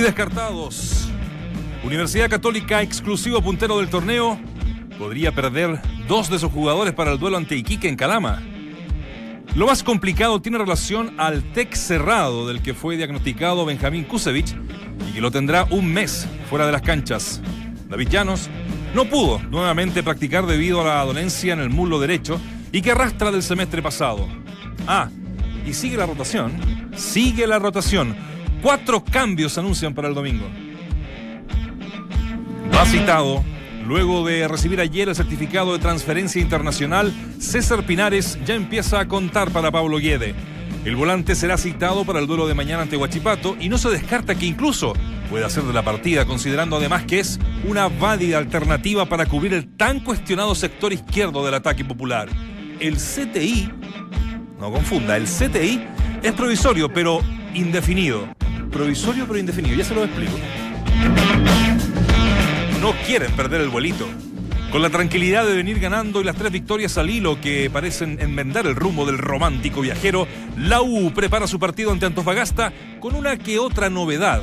Descartados. Universidad Católica, exclusivo puntero del torneo, podría perder dos de sus jugadores para el duelo ante Iquique en Calama. Lo más complicado tiene relación al TEC cerrado del que fue diagnosticado Benjamín Kusevich y que lo tendrá un mes fuera de las canchas. David Llanos no pudo nuevamente practicar debido a la dolencia en el muslo derecho y que arrastra del semestre pasado. Ah, y sigue la rotación. Sigue la rotación. Cuatro cambios anuncian para el domingo. Ha citado. Luego de recibir ayer el certificado de transferencia internacional, César Pinares ya empieza a contar para Pablo Guede. El volante será citado para el duelo de mañana ante Huachipato y no se descarta que incluso pueda ser de la partida, considerando además que es una válida alternativa para cubrir el tan cuestionado sector izquierdo del ataque popular. El CTI, no confunda, el CTI es provisorio pero indefinido. Provisorio pero indefinido, ya se lo explico no quieren perder el vuelito. Con la tranquilidad de venir ganando y las tres victorias al hilo que parecen enmendar el rumbo del romántico viajero, la prepara su partido ante Antofagasta con una que otra novedad.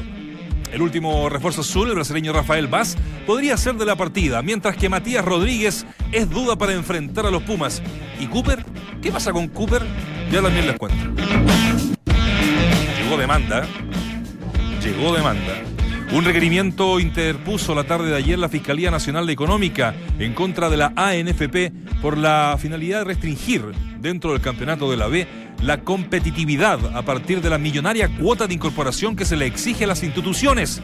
El último refuerzo azul, el brasileño Rafael Vaz, podría ser de la partida, mientras que Matías Rodríguez es duda para enfrentar a los Pumas. ¿Y Cooper? ¿Qué pasa con Cooper? Ya también les cuento. Llegó demanda. Llegó demanda. Un requerimiento interpuso la tarde de ayer la Fiscalía Nacional Económica en contra de la ANFP por la finalidad de restringir dentro del campeonato de la B la competitividad a partir de la millonaria cuota de incorporación que se le exige a las instituciones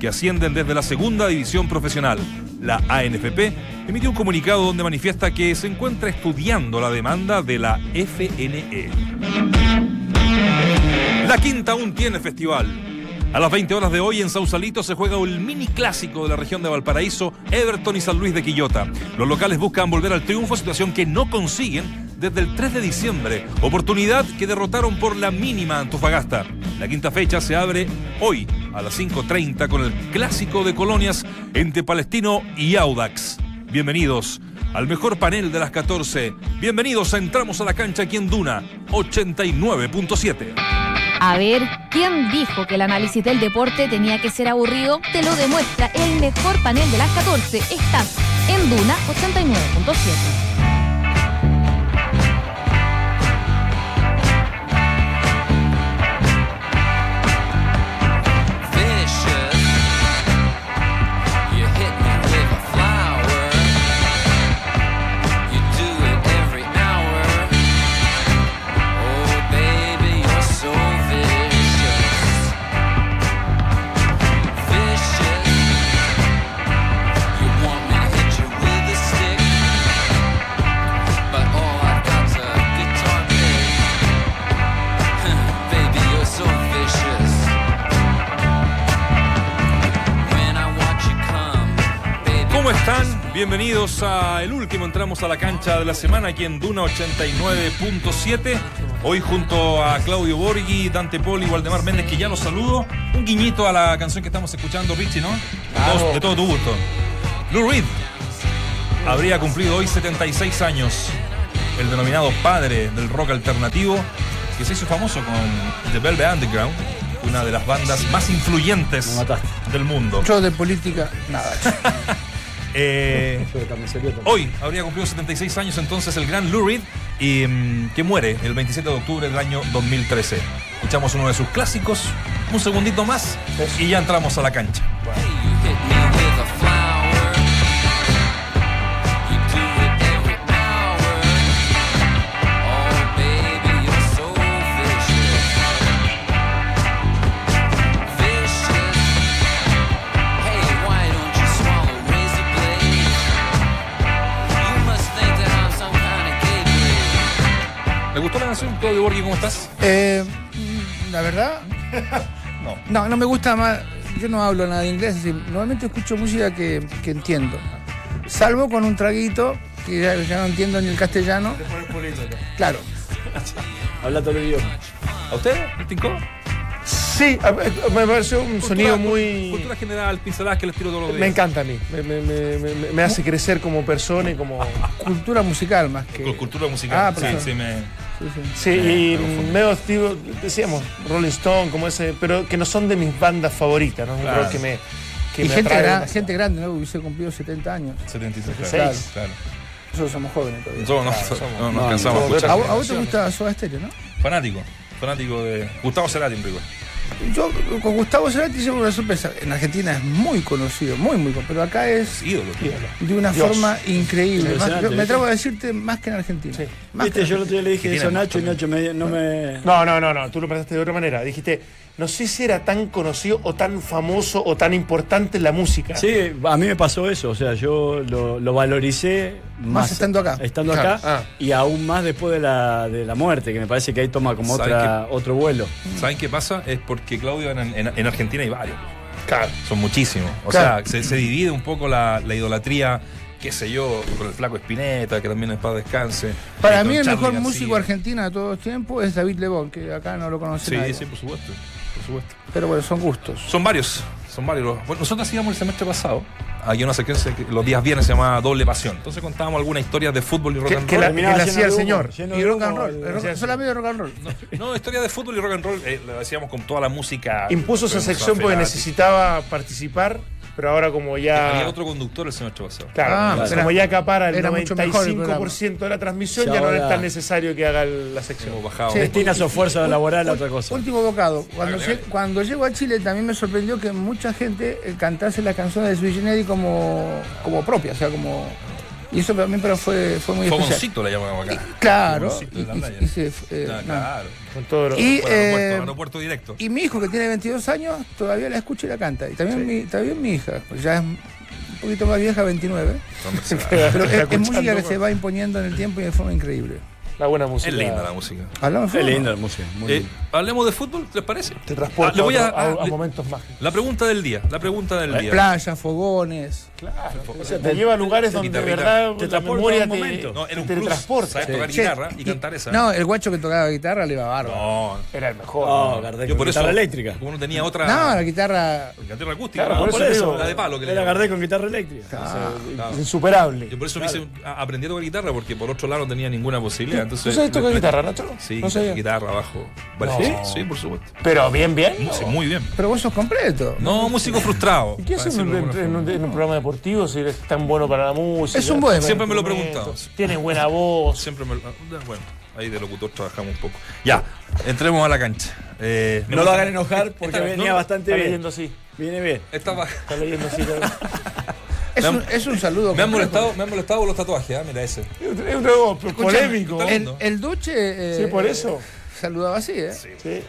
que ascienden desde la segunda división profesional. La ANFP emitió un comunicado donde manifiesta que se encuentra estudiando la demanda de la FNE. La quinta aún tiene festival. A las 20 horas de hoy en Sausalito se juega el mini clásico de la región de Valparaíso, Everton y San Luis de Quillota. Los locales buscan volver al triunfo, situación que no consiguen desde el 3 de diciembre, oportunidad que derrotaron por la mínima Antofagasta. La quinta fecha se abre hoy a las 5.30 con el clásico de colonias entre Palestino y Audax. Bienvenidos al mejor panel de las 14. Bienvenidos a Entramos a la cancha aquí en Duna 89.7. A ver, ¿quién dijo que el análisis del deporte tenía que ser aburrido? Te lo demuestra el mejor panel de las 14. Estás en Duna 89.7. Bienvenidos a el último, entramos a la cancha de la semana aquí en Duna 89.7. Hoy junto a Claudio Borghi, Dante Poli, Waldemar Méndez, que ya los saludo. Un guiñito a la canción que estamos escuchando, Richie, ¿no? De, todo, tu gusto. Lou Reed habría cumplido hoy 76 años. El denominado padre del rock alternativo, que se hizo famoso con The Velvet Underground, una de las bandas más influyentes del mundo. Yo de política, nada. Eh, hoy habría cumplido 76 años entonces el gran Lou Reed y mm, que muere el 27 de octubre del año 2013. Escuchamos uno de sus clásicos, un segundito más y ya entramos a la cancha. Claudio Borghi, ¿cómo estás? Eh, la verdad, no. no. No, me gusta más. Yo no hablo nada de inglés, normalmente escucho música que, entiendo. Salvo con un traguito, que ya, no entiendo ni el castellano. Claro. Habla todo el idioma. ¿A usted? ¿Tincó? Sí, me pareció un sonido muy. Cultura general, pinceladas que les tiro todos los días. Me encanta a mí. Me, me, hace crecer como persona y como. Cultura musical más que. Cultura musical. Ah, sí, sí, me. Sí, y medio estilo, decíamos, Rolling Stone, como ese, pero que no son de mis bandas favoritas, ¿no? Claro. Que me. Que y me gente, gente grande, ¿no? Hubiese cumplido 70 años. 73, Seis. claro. claro. Nosotros somos jóvenes todavía. Nosotros no, Claro, somos- no, no no, alcanzamos a somos escuchar. ¿A, vos- a vos te gusta Soda Stereo, no? Fanático, fanático de Gustavo Cerati en rigor. Yo con Gustavo Cerati hicimos una sorpresa. En Argentina es muy conocido, muy, muy conocido. Pero acá es Ídolo. de una Dios. forma increíble. Más- Impresionante, yo me atrevo a decirte más que en Argentina. Sí. Más Viste, que yo el otro día le dije eso a Nacho y Nacho me- no me. No, no, no, no, tú lo pensaste de otra manera. Dijiste, no sé si era tan conocido o tan famoso o tan importante en la música. Sí, a mí me pasó eso, o sea, yo lo, lo valoricé más, estando acá. Estando Claro, acá ah. y aún más después de la, de la muerte, que me parece que ahí toma como ¿Saben otra, otro vuelo. ¿Saben qué pasa? Es porque Claudio en, en- en Argentina hay varios. Claro. Son muchísimos. O Claro. sea, se, se divide un poco la, la idolatría, qué sé yo, con el flaco Espineta, que también es para descanse. Para mí el mejor García. músico argentino de todos los tiempos es David Lebón, que acá no lo conoce Sí, nadie. sí, por supuesto. Supuesto. Pero bueno, son gustos. Son varios, son varios. Bueno, nosotros hacíamos el semestre pasado, aquí una secuencia que los días viernes se llama Doble Pasión. Entonces contábamos algunas historias de fútbol y rock Que- and que roll. la- que lleno hacía de el señor. Y rock and roll. solamente rock and roll. No, historia de fútbol y rock and roll eh, lo hacíamos con toda la música. Impuso esa sección porque necesitaba participar, pero ahora como ya. Había otro conductor el semestre pasado. Claro, Ah, como era- ya acapara el era mucho mejor el 95% de la transmisión, ya no es tan necesario que haga la sección. Sí. Destina su esfuerzo laboral a otra cosa. Último bocado. Cuando, cuando llego a Chile también me sorprendió que mucha gente eh, cantase las canciones de Sui Generis como, como propia, o sea, como... Y eso para mí pero fue, fue muy especial. Fogoncito le llamamos acá. Claro. Fogoncito de la y- y- playa. y se- eh, no. claro. Con todo lo- Y, Bueno, eh, aeropuerto directo. Y mi hijo, que tiene 22 años, todavía la escucha y la canta. Y también, mi, también mi hija, pues ya es un poquito más vieja, 29. Hombre, se va. Pero es, es música que se va imponiendo en el tiempo y de forma increíble. La buena música. Es linda la música. Hablamos de Es linda la música. Muy Eh, hablemos de fútbol, ¿les parece? Te transporta Ah, le voy a- a, a- a ah, momentos mágicos. La pregunta del día. La pregunta del día. Playa, fogones. O sea, te lleva a lugares donde de verdad Te la transporta memoria a un te, momento. No, era un te plus. transporta. Sabes tocar guitarra y, cantar esa. No, el guacho que tocaba guitarra le iba bárbaro. No, Era el mejor. Oh, Gardel yo con por eso. guitarra eléctrica. Como no tenía otra. No, la guitarra. guitarra acústica. Claro, ¿no? por eso la de palo que le Era. Gardel con guitarra eléctrica. Claro. Insuperable. Yo por eso me hice, a- aprendí a tocar guitarra porque por otro lado no tenía ninguna posibilidad. ¿Tú Entonces, sabes tocar guitarra, Nacho? Sí, no sabía. guitarra, bajo. Vale, No. sí, sí, por supuesto. Pero bien, bien. Sí, muy bien. pero vos sos completo. No, músico frustrado. ¿Y qué haces en, en- en un, forma. en un programa deportivo si eres tan bueno para la música? Es un buen. Siempre me lo he preguntado. Tienes buena voz. Siempre me lo- Bueno, ahí de locutor trabajamos un poco. Ya, entremos a la cancha. Eh, No lo hagan enojar porque Esta- venía no, bastante Está bien. leyendo así. Viene bien. Estaba- Está leyendo así. Es, han- un, es un saludo. me han molestado, me han molestado los tatuajes, ¿ah? mira ese. es un nuevo polémico. El, el Duche. eh, Sí, por eso. Saludaba así, ¿eh? Sí. sí,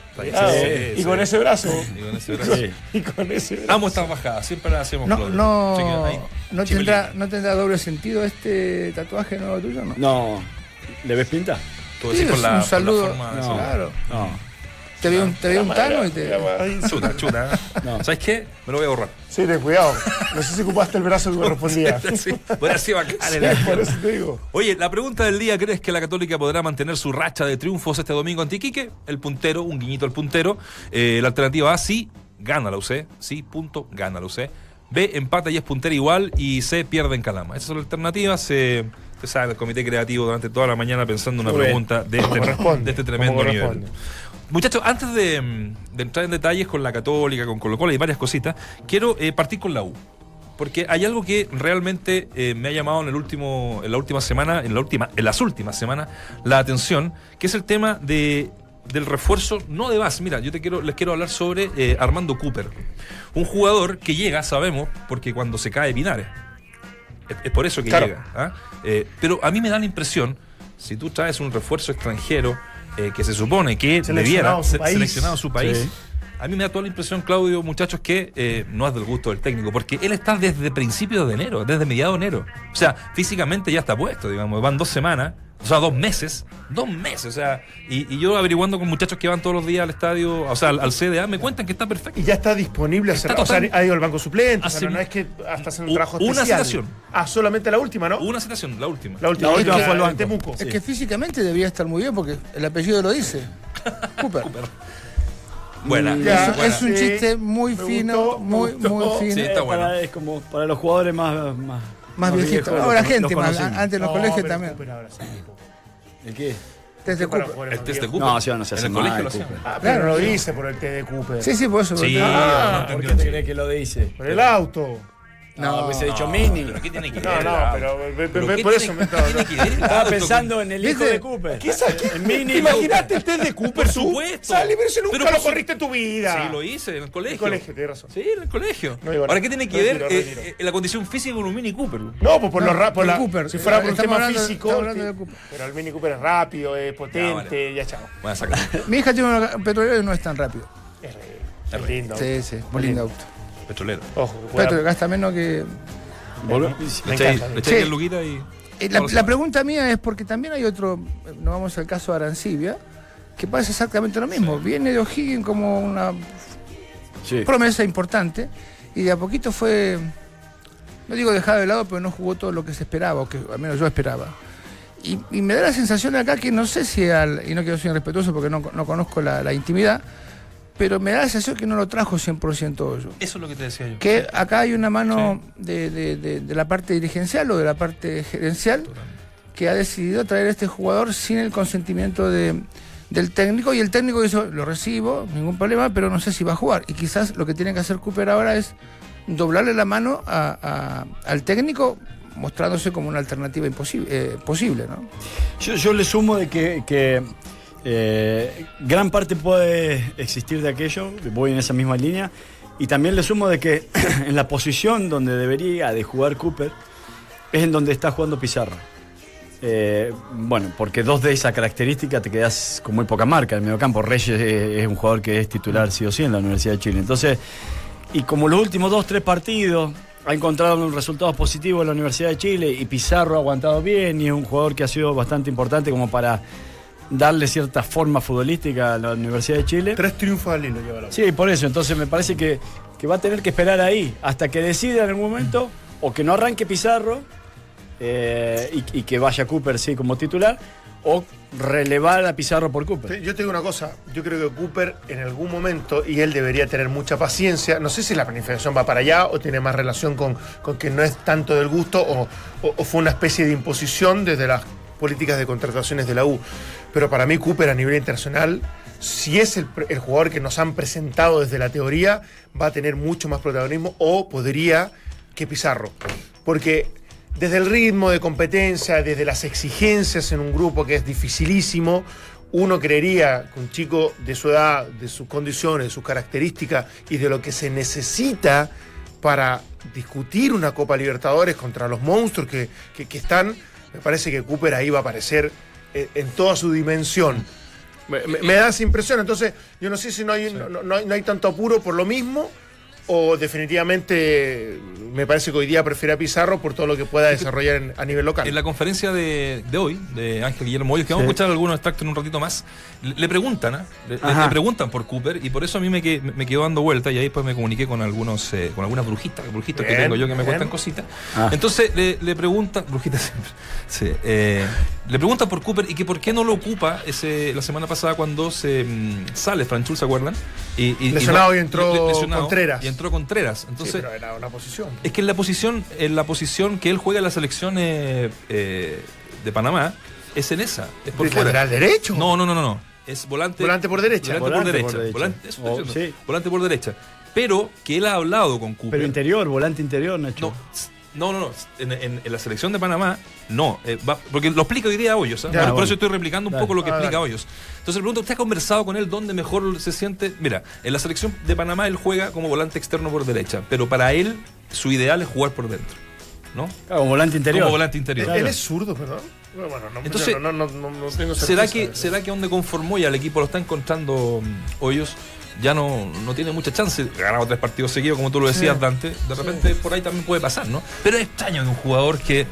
y sí. con ese brazo. Y con ese brazo. Sí. Y con ese brazo. Amo estas bajadas, siempre las hacemos. No, no, ahí, no, tendrá, ¿No tendrá doble sentido este tatuaje nuevo tuyo? No. No. ¿Le ves pinta? Tú Sí, decís es la, un la saludo. forma de No. hacerlo. Claro. No. Te vi un, te vi un tano y te. Ahí. Chuta, chuta. ¿eh? No. ¿Sabes qué? Me lo voy a borrar. Sí, ten cuidado. No sé si ocupaste el brazo que correspondía. Sí, voy a decir bacán Sí, por eso te digo. Oye, la pregunta del día, ¿crees que la Católica podrá mantener su racha de triunfos este domingo ante Iquique? El puntero, un guiñito al puntero. Eh, la alternativa A, sí, gana la UC. Sí, punto, gana la UC. B, empata y es puntera igual. Y C, pierde en Calama. Esas son las alternativas. Eh, usted sabe, el comité creativo durante toda la mañana pensando una pregunta de este, de este tremendo nivel. Muchachos, antes de, mm, de entrar en detalles con la Católica, con Colo Colo y varias cositas, quiero eh, partir con la U. Porque hay algo que realmente eh, me ha llamado en el último, en la última semana, en la última, en las últimas semanas, la atención, que es el tema de del refuerzo, no de base. Mira, yo te quiero, les quiero hablar sobre eh, Armando Cooper. Un jugador que llega, sabemos, porque cuando se cae Pinares. Es, es por eso que Claro. llega. ¿ah? Eh, pero a mí me da la impresión, si tú traes un refuerzo extranjero eh, que se supone que Seleccionado debiera su seleccionado su país, Sí. a mí me da toda la impresión, Claudio, muchachos, que eh, no es del gusto del técnico, porque él está desde principios de enero, desde mediados de enero. O sea, físicamente ya está puesto, digamos, van dos semanas, o sea, dos meses, dos meses, o sea, y, y yo averiguando con muchachos que van todos los días al estadio, o sea, al, al CDA, me cuentan que está perfecto. Y ya está disponible a Está hacer. O sea, ha ido al banco suplente. o sea, no, no es que hasta hacer un trabajo una citación. Ah, solamente la última, ¿no? Una citación, la última. La última, La última que- fue al en banco. Temuco. Es que físicamente debía estar muy bien porque el apellido lo dice. Cooper. Buena. Ya, es, buena. es un Sí, chiste muy me fino, gustó, muy, gustó. muy fino. Sí, está bueno. para- es como para los jugadores más. Más, más viejito. Ahora gente más. Antes en los No, colegios también. ¿El qué? Test de Cooper. en El test de. Cooper. No, sí, no se En hace el colegio lo. Cooper. Ah, pero lo sí. hice por el té de Cooper. Sí, sí, por eso. Sí, Ah, ¿Por qué te crees que lo dice? Por el auto. No, hubiese dicho No, mini. pero ¿qué tiene que No, ver? no, Raúl? pero ve- ve- ¿Pero qué por tiene- eso me qué tiene que ver el Estaba auto pensando en el hijo de Cooper. ¿Qué mini ¿Te imaginaste el test de Cooper? Por supuesto. Sale, pero eso nunca Pero lo corriste en tu vida. Sí, lo hice en el colegio. En el colegio, tienes razón. Sí, en el colegio. No Ahora. ¿qué tiene que Retiro, ver eh, retiro. eh, la condición física con un Mini Cooper? No, pues por, No, lo ra- por la, Cooper. Si fuera por un tema hablando físico. de. Cooper. Pero el Mini Cooper es rápido, es potente, Ya, vale. ya chao. Voy a sacar. Mi hija tiene un petrolero y no es tan rápido. Es, re- es lindo. Sí, sí, muy lindo auto. Petrolero. Ojo, Petro gasta menos que. Me Sí. el luquita y. Eh, La, pregunta mía es porque también hay otro, no vamos al caso de Arancibia, que pasa exactamente lo mismo. Viene de O'Higgins como una Sí. promesa importante y de a poquito fue, no digo dejado de lado, pero no jugó todo lo que se esperaba, o que al menos yo esperaba. Y, y me da la sensación acá que no sé si, al, y no quiero ser irrespetuoso porque no, no conozco la, la intimidad, pero me da la sensación que no lo trajo 100% Hoyo. Eso es lo que te decía yo. Que acá hay una mano de, de- de- de la parte dirigencial o de la parte gerencial que ha decidido traer a este jugador sin el consentimiento de- del técnico y el técnico dice, lo recibo, ningún problema, pero no sé si va a jugar. Y quizás lo que tiene que hacer Cooper ahora es doblarle la mano a- a- al técnico mostrándose como una alternativa imposible, eh, posible, ¿no? Yo, yo le sumo de que, que, eh, gran parte puede existir de aquello, voy en esa misma línea, y también le sumo de que en la posición donde debería de jugar Cooper es en donde está jugando Pizarro. Eh, bueno, porque dos de esa característica te quedas con muy poca marca. En el mediocampo Reyes es, es un jugador que es titular sí o sí en la Universidad de Chile. Entonces, y como los últimos dos, tres partidos ha encontrado un resultados positivos en la Universidad de Chile y Pizarro ha aguantado bien y es un jugador que ha sido bastante importante como para darle cierta forma futbolística a la Universidad de Chile. Tres triunfos al hilo lleva la Sí, por eso. Entonces me parece que, que va a tener que esperar ahí hasta que decida en algún momento o que no arranque Pizarro eh, y, y que vaya Cooper sí como titular o relevar a Pizarro por Cooper. Yo te digo una cosa, yo creo que Cooper en algún momento, y él debería tener mucha paciencia, no sé si la planificación va para allá o tiene más relación con, con que no es tanto del gusto o, o- o fue una especie de imposición desde las políticas de contrataciones de la U. Pero para mí Cooper a nivel internacional, si es el, jugador que nos han presentado desde la teoría, va a tener mucho más protagonismo o podría que Pizarro. Porque desde el ritmo de competencia, desde las exigencias en un grupo que es dificilísimo, uno creería que un chico de su edad, de sus condiciones, de sus características y de lo que se necesita para discutir una Copa Libertadores contra los monstruos que- que están, me parece que Cooper ahí va a aparecer en, en toda su dimensión. Me, me- me da esa impresión, entonces yo no sé si no hay, no, no- no hay, no hay tanto apuro por lo mismo o definitivamente me parece que hoy día prefiere a Pizarro por todo lo que pueda desarrollar en- a nivel local. En la conferencia de, de hoy, de Ángel Guillermo Hoyos, que vamos a escuchar algunos extractos en un ratito más, le, le preguntan, ¿ah? le, le- Ajá. le preguntan por Cooper y por eso a mí me, que- me quedó dando vuelta y ahí después me comuniqué con algunos eh, con algunas brujitas, brujitas que Bien, tengo yo que me bien. cuentan cositas. Ah. Entonces le, le preguntan, brujitas siempre, sí, eh, le preguntan por Cooper y que por qué no lo ocupa ese, la semana pasada cuando se mm, sale Franchul, ¿se acuerdan? Y, y- Lesionado no- y entró lesionado, Contreras. Y entró Contreras. Sí, Entonces, pero era una posición. es que en la posición, en la posición que él juega en la selección eh, eh, de Panamá, es en esa, es por ¿De fuera. derecho? No, no, no, no, no. Es volante. Volante por derecha. Volante, Volante por derecha. por derecha. Volante, eso Oh, sí. Volante por derecha. Pero que él ha hablado con Cooper. Pero interior, volante interior, Nacho. No, no, no, no. En, en- en la selección de Panamá, no. eh, va- porque lo explica hoy día Hoyos. Ya, por, eso estoy replicando un Dale. poco lo que Ah, explica dale. Hoyos. Entonces le pregunto, ¿usted ha conversado con él dónde mejor se siente? Mira, en la selección de Panamá él juega como volante externo por derecha, pero para él su ideal es jugar por dentro. ¿No? Claro, volante interior. Como volante ¿Él, interior. él es zurdo, perdón? Bueno, no, Entonces, no, no, no, no tengo ¿Será certeza que, ¿Será que donde conformó y al equipo lo está encontrando mm, Hoyos? Ya no, no tiene mucha chance. Ha ganado tres partidos seguidos, como tú lo decías, Sí. Dante. De repente por ahí también puede pasar, ¿no? Pero es extraño que un jugador que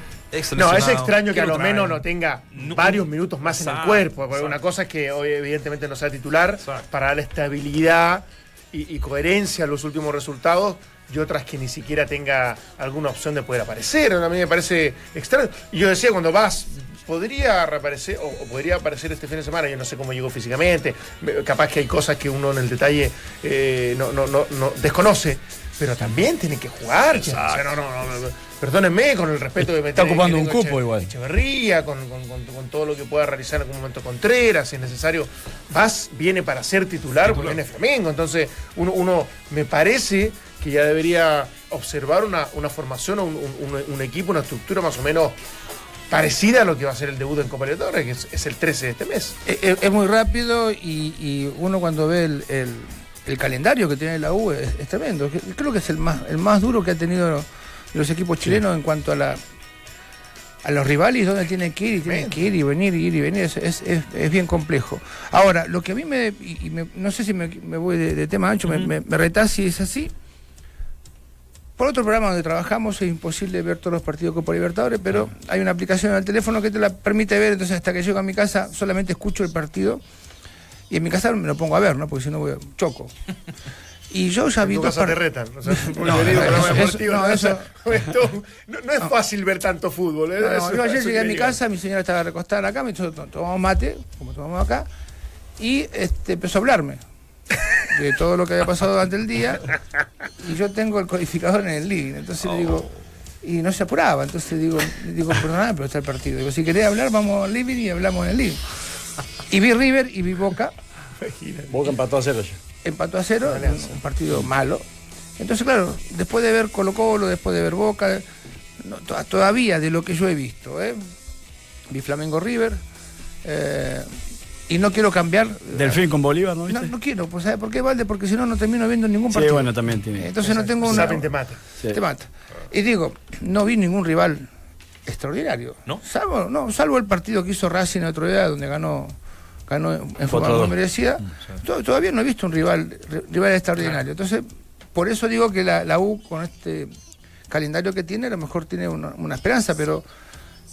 No, es extraño que a lo menos no tenga No- varios minutos más en el cuerpo. Porque exacto. una cosa es que hoy evidentemente no sea titular Exacto. para darle estabilidad y, y coherencia a los últimos resultados y otras que ni siquiera tenga alguna opción de poder aparecer. A mí me parece extraño. Y yo decía, cuando vas, podría reaparecer o, o podría aparecer este fin de semana. Yo no sé cómo llegó físicamente. Me- Capaz que hay cosas que uno en el detalle eh, no, no, no, no desconoce. pero también tiene que jugar. O sea, no, no, no, perdónenme con el respeto de Está ocupando un cupo igual. Echeverría, con, con, todo lo que pueda realizar en algún momento Contreras, si es necesario. Vas, viene para ser titular, porque viene Flamengo. Entonces, uno, uno me parece que ya debería observar una, una formación, un, un, equipo, una estructura más o menos parecida a lo que va a ser el debut en Copa Libertadores, que es, el 13 de este mes. Es, muy rápido y, uno cuando ve el, el, calendario que tiene la U es, tremendo. Creo que es el más, el más duro que ha tenido los equipos chilenos en cuanto a la a los rivales donde tienen que ir y tienen que ir y venir y ir y venir es, bien complejo. Ahora, lo que a mí me, no sé si me, voy de, tema ancho, me, me, si es así. Por otro programa donde trabajamos es imposible ver todos los partidos Copa Libertadores, pero hay una aplicación en el teléfono que te la permite ver, entonces hasta que llego a mi casa solamente escucho el partido y en mi casa me lo pongo a ver, ¿no? Porque si no voy choco. Y yo ya vi dos no, no, es fácil ver tanto fútbol. ¿eh? yo ayer llegué a mi casa, mi señora estaba recostada acá, me dijo, tomamos mate, como tomamos acá, y este, empezó a hablarme de todo lo que había pasado durante el día y yo tengo el codificador en el living, entonces le digo, y no se apuraba, entonces digo, digo, perdóname, pero está el partido. Digo, si querés hablar, vamos al living y hablamos en el living. Y vi River y vi Boca. Boca empató a cero ya. Empató a cero, un, partido malo. Entonces, claro, después de ver Colo Colo, después de ver Boca, todavía de lo que yo he visto, ¿eh? vi Flamengo River, eh, y no quiero cambiar. Delfín con Bolívar, ¿no? No, no quiero, pues ¿sabes por qué, Valde? Porque si no, no termino viendo ningún partido. Sí, bueno, también tiene. Entonces no tengo una. te mata. Te mata. Y digo, no vi ningún rival extraordinario. ¿No? Salvo, no, salvo el partido que hizo Racing el otro día, donde ganó ganó en forma muy merecida. Mm, todavía no he visto un rival rival extraordinario. Entonces, por eso digo que la, la U, con este calendario que tiene, a lo mejor tiene una, una esperanza, pero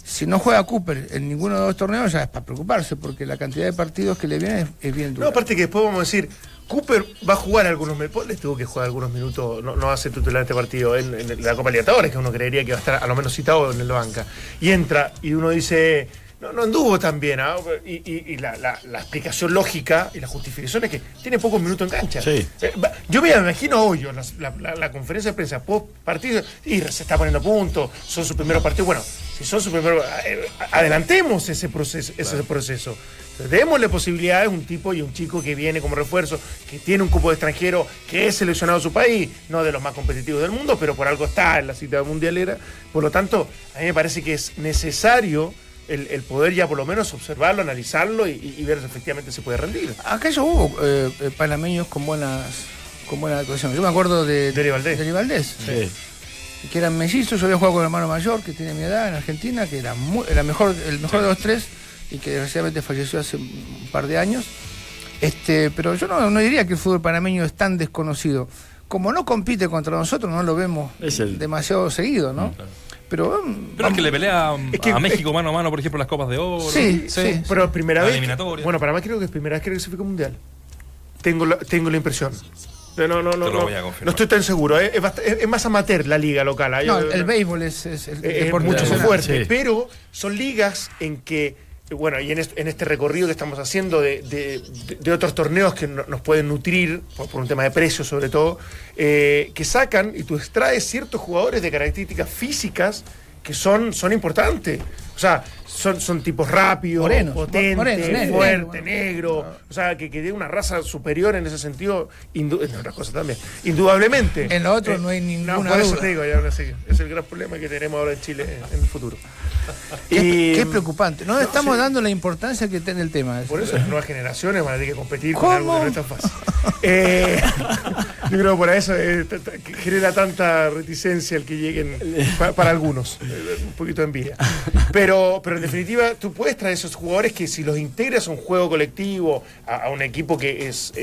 si no juega Cooper en ninguno de los torneos ya es para preocuparse, porque la cantidad de partidos que le viene es, bien dura. No, aparte que después vamos a decir, Cooper va a jugar algunos minutos, les tuvo que jugar algunos minutos, no, no va a ser titular este partido en, la Copa Libertadores, que uno creería que va a estar a lo menos citado en el banca. Y entra y uno dice, no, no anduvo tan bien. ¿ah? Y, la, explicación lógica y la justificación es que tiene pocos minutos en cancha. Eh, yo me imagino hoy la, conferencia de prensa post partido y se está poniendo a punto, son sus primeros partidos. Bueno, si son sus primeros. Eh, adelantemos ese proceso. Ese proceso. Démosle posibilidades a un tipo y un chico que viene como refuerzo, que tiene un cupo de extranjero, que es seleccionado a su país, no de los más competitivos del mundo, pero por algo está en la cita mundialera. Por lo tanto, a mí me parece que es necesario el, poder ya por lo menos observarlo, analizarlo y, ver si efectivamente se puede rendir. Acá ya hubo eh, panameños con buenas con buena actuación. Yo me acuerdo de Deri Valdés. sí. Que eran mellizos, yo había jugado con el hermano mayor que tiene mi edad en Argentina, que era, era mejor, el mejor de los tres y que desgraciadamente falleció hace un par de años. Este, pero yo no, no diría que el fútbol panameño es tan desconocido. Como no compite contra nosotros, no lo vemos demasiado seguido, ¿no? Pero, pero es que le pelea a México mano a mano, por ejemplo, las Copas de Oro. Sí, sí. Pero primera vez. Bueno, para mí creo que es primera vez que clasifica mundial. Tengo la, tengo la impresión. No, no, no, no, no, estoy tan seguro. ¿eh? Es, más amateur la liga local. ¿eh? No, el, béisbol es, es, mucho más fuerte. Pero son ligas en que bueno, y en este, recorrido que estamos haciendo de, otros torneos que nos pueden nutrir, por, un tema de precios sobre todo, eh, que sacan y tú extraes ciertos jugadores de características físicas que son, son importantes. O sea, son, son tipos rápidos, potentes, fuertes, negro, o sea, que, que tiene una raza superior en ese sentido, en otras cosas también, indudablemente. En lo otro no hay ninguna no, por eso te digo, ya, sí, es el gran problema que tenemos ahora en Chile en el futuro. y, es preocupante. No, estamos dando la importancia que tiene el tema. Por eso las nuevas generaciones van a tener que competir con algo que no es tan fácil. Eh, yo creo que por eso eh, genera tanta reticencia el que lleguen para algunos. Eh, un poquito de envidia. Pero, pero definitiva, tú puedes traer esos jugadores que si los integras a un juego colectivo, a, un equipo que es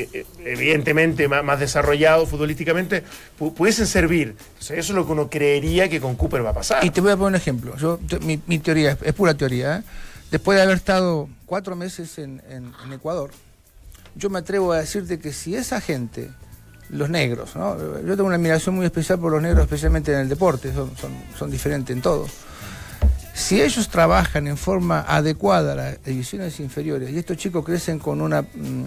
evidentemente más, desarrollado futbolísticamente, pudiesen servir. eso es lo que uno creería que con Cooper va a pasar. Y te voy a poner un ejemplo. Yo, mi, teoría, es pura teoría. Después de haber estado cuatro meses en Ecuador, yo me atrevo a decirte que si esa gente, los negros, ¿no? yo tengo una admiración muy especial por los negros, especialmente en el deporte, son, son, diferentes en todo. Si ellos trabajan en forma adecuada las divisiones inferiores y estos chicos crecen con una, mm,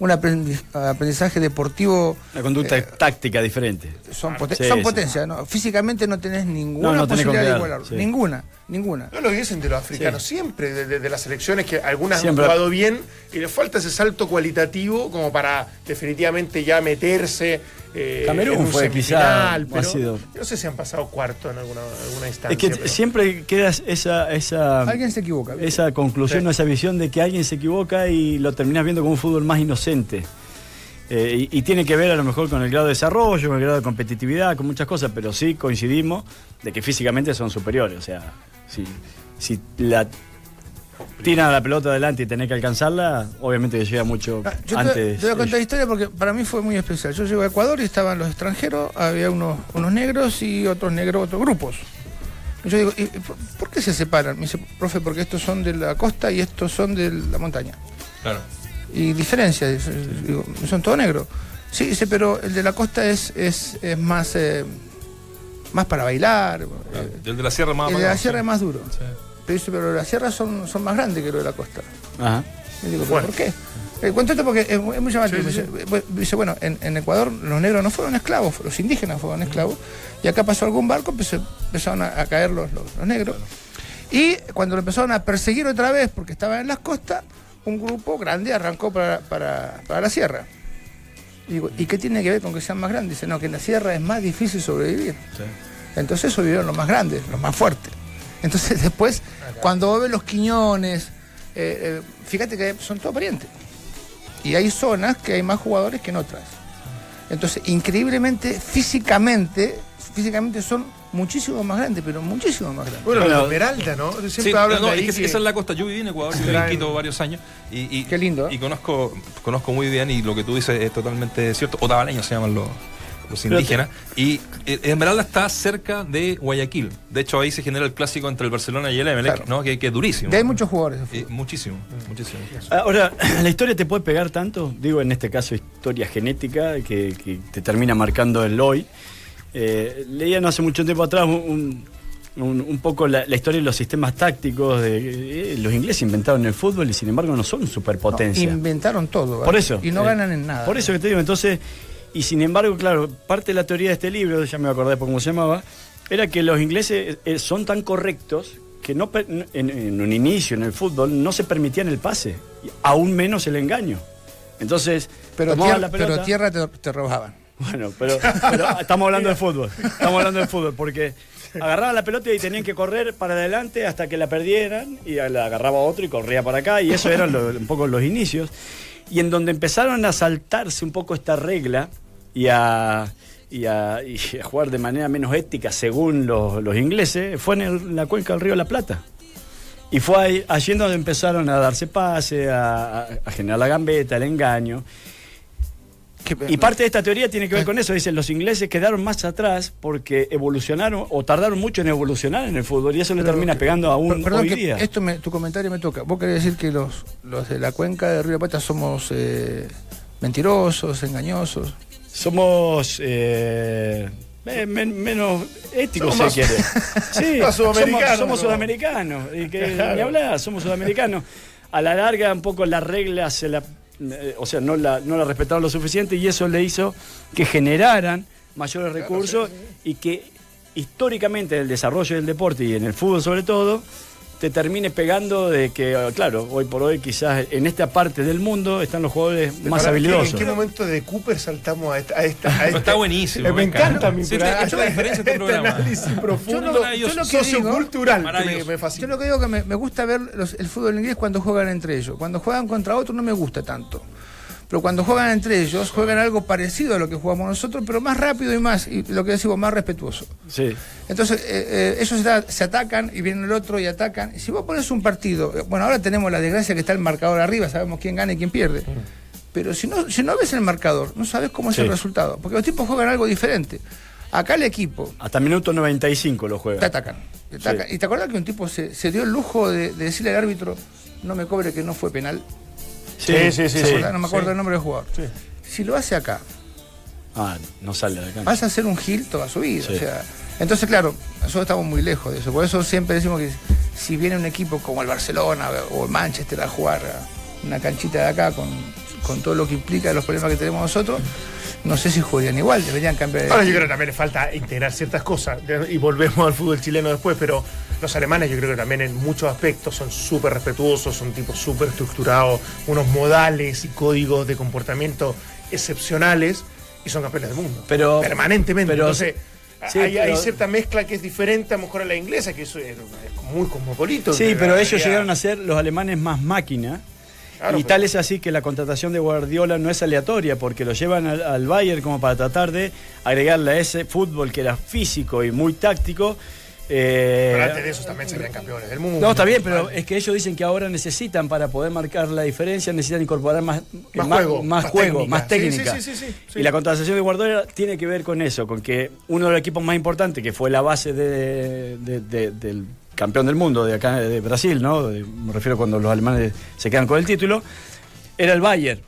un aprendizaje deportivo. Una conducta eh, táctica diferente. Son, potencias, ¿no? Físicamente no tenés ninguna posibilidad de igualarlo. Ninguna, ninguna. No lo dicen de los africanos, siempre, de, las selecciones que algunas han jugado bien y les falta ese salto cualitativo como para definitivamente ya meterse eh, Camerún fue quizá pero no sé si han pasado cuarto en alguna, instancia. Es que siempre queda esa, esa alguien se equivoca esa conclusión o esa visión de que alguien se equivoca y lo terminas viendo como un fútbol más inocente. Eh, y, tiene que ver a lo mejor con el grado de desarrollo, con el grado de competitividad, con muchas cosas, pero sí coincidimos de que físicamente son superiores. O sea, si, si la tiran la pelota adelante y tenés que alcanzarla, obviamente que llega mucho ah, antes. Te, voy a contar la historia porque para mí fue muy especial. Yo llego a Ecuador y estaban los extranjeros, había unos, unos negros y otros negros, otros grupos. yo digo, ¿por qué se separan? Me dice, profe, porque estos son de la costa y estos son de la montaña. Claro. Y diferencia, digo, son todos negros. Sí, dice, pero el de la costa es, es, es más, eh, más para bailar. el de la sierra más El de la sierra es más duro. Pero dice, pero las sierras son, son más grandes que lo de la costa. Ajá. Y digo, ¿por qué? Eh, cuento esto porque es, muy llamativo. Dice, bueno, en, Ecuador los negros no fueron esclavos, los indígenas fueron esclavos. Y acá pasó algún barco, pues empezaron a, caer los, los, negros. Y cuando lo empezaron a perseguir otra vez porque estaban en las costas, un grupo grande arrancó para, para, para la sierra. Y digo, ¿y qué tiene que ver con que sean más grandes? Dice, no, que en la sierra es más difícil sobrevivir. Entonces eso vivieron los más grandes, los más fuertes. Entonces después, cuando ves los quiñones, eh, eh, fíjate que son todos parientes. Y hay zonas que hay más jugadores que en otras. Entonces, increíblemente, físicamente, físicamente son muchísimo más grandes, pero muchísimo más grandes. Bueno, la Esmeralda, ¿no? Siempre hablan de ahí es que esa es la costa. Yo viví en Ecuador, viví en Quito varios años. Y, Qué lindo. Y conozco, conozco muy bien, y lo que tú dices es totalmente cierto. Otavaleños se llaman los, los indígenas. Y eh, Esmeralda está cerca de Guayaquil. De hecho, ahí se genera el clásico entre el Barcelona y el Emelec, ¿no? Que, es durísimo. hay muchos jugadores. muchísimo, muchísimo. Ahora, ¿la historia te puede pegar tanto? Digo, en este caso, historia genética, que, te termina marcando el hoy. Eh, leía no hace mucho tiempo atrás un, poco la, historia de los sistemas tácticos. De, eh, los ingleses inventaron el fútbol y sin embargo no son superpotencia. inventaron todo. Por eso. Y no ganan en nada. Por eso que te digo, entonces y sin embargo, claro, parte de la teoría de este libro, ya me acordé por cómo se llamaba, era que los ingleses eh, son tan correctos que no en, un inicio en el fútbol no se permitían el pase, aún menos el engaño. Entonces, pero, tierra, pero tierra te, robaban. Bueno, pero, estamos hablando de fútbol. Estamos hablando de fútbol, porque agarraban la pelota y tenían que correr para adelante hasta que la perdieran, y la agarraba otro y corría para acá, y eso eran un poco los inicios. Y en donde empezaron a saltarse un poco esta regla, y a, y a, jugar de manera menos ética según los, ingleses fue en, la cuenca del río La Plata. Y fue allí donde empezaron a darse pase, a, generar la gambeta, el engaño. Y parte de esta teoría tiene que ver con eso. Dicen, los ingleses quedaron más atrás porque evolucionaron o tardaron mucho en evolucionar en el fútbol y eso le termina pegando a un hoy día. Esto tu comentario me toca. ¿Vos querés decir que los, los de la cuenca del Río La Plata somos eh, mentirosos, engañosos? somos eh, menos éticos, si quiere. Sí, somos, sudamericanos. Y que ni hablar, somos sudamericanos. A la larga, un poco las reglas se la, o sea, no la, no la respetaron lo suficiente y eso le hizo que generaran mayores recursos y que históricamente en el desarrollo del deporte y en el fútbol sobre todo, te termine pegando de que, claro, hoy por hoy quizás en esta parte del mundo están los jugadores más habilidosos. ¿En qué momento de Cooper saltamos a esta? A esta, está buenísimo. Me, encanta mi sí, de este programa. análisis profundo, yo lo, sociocultural, me, me, fascina. Yo lo que digo que me, gusta ver el fútbol inglés cuando juegan entre ellos. Cuando juegan contra otros no me gusta tanto pero cuando juegan entre ellos, juegan algo parecido a lo que jugamos nosotros, pero más rápido y más, y lo que decimos, más respetuoso. Sí. Entonces, eh, eh, ellos se, atacan y viene el otro y atacan. Y si vos pones un partido, eh, bueno, ahora tenemos la desgracia que está el marcador arriba, sabemos quién gana y quién pierde. Pero si no, si no ves el marcador, no sabes cómo es el resultado, porque los tipos juegan algo diferente. Acá el equipo. Hasta minuto 95 lo juegan. Te atacan. Y te acuerdas que un tipo se, dio el lujo de decirle al árbitro, no me cobre que no fue penal. Sí, sí, sí. No me acuerdo el nombre del jugador. Si lo hace acá. Ah, no sale de acá. Vas a hacer un gil toda su vida. O sea, entonces, claro, nosotros estamos muy lejos de eso. Por eso siempre decimos que si viene un equipo como el Barcelona o el Manchester a jugar una canchita de acá con con todo lo que implica los problemas que tenemos nosotros, no sé si jugarían igual, deberían cambiar. Ahora yo creo que también le falta integrar ciertas cosas y volvemos al fútbol chileno después, pero los alemanes yo creo que también en muchos aspectos son súper respetuosos, son tipos súper estructurados, unos modales y códigos de comportamiento excepcionales y son campeones del mundo. Pero, permanentemente. Pero, Entonces, sí, hay, cierta mezcla que es diferente a lo mejor a la inglesa, que eso es, es muy cosmopolito. Sí, pero ellos realidad- llegaron a ser los alemanes más máquina. Claro, y tal es así que la contratación de Guardiola no es aleatoria, porque lo llevan al, al Bayern como para tratar de agregarle a ese fútbol que era físico y muy táctico. Eh, Pero antes de eso también serían campeones del mundo. no, está bien, pero es que ellos dicen que ahora necesitan, para poder marcar la diferencia, necesitan incorporar más, Más juego, más, más juego, técnica. más técnica. sí, sí, sí. Y la contratación de Guardiola tiene que ver con eso, con que uno de los equipos más importantes, que fue la base de- de- de- del campeón del mundo de acá de Brasil, ¿no? Me refiero cuando los alemanes se quedan con el título, era el Bayern.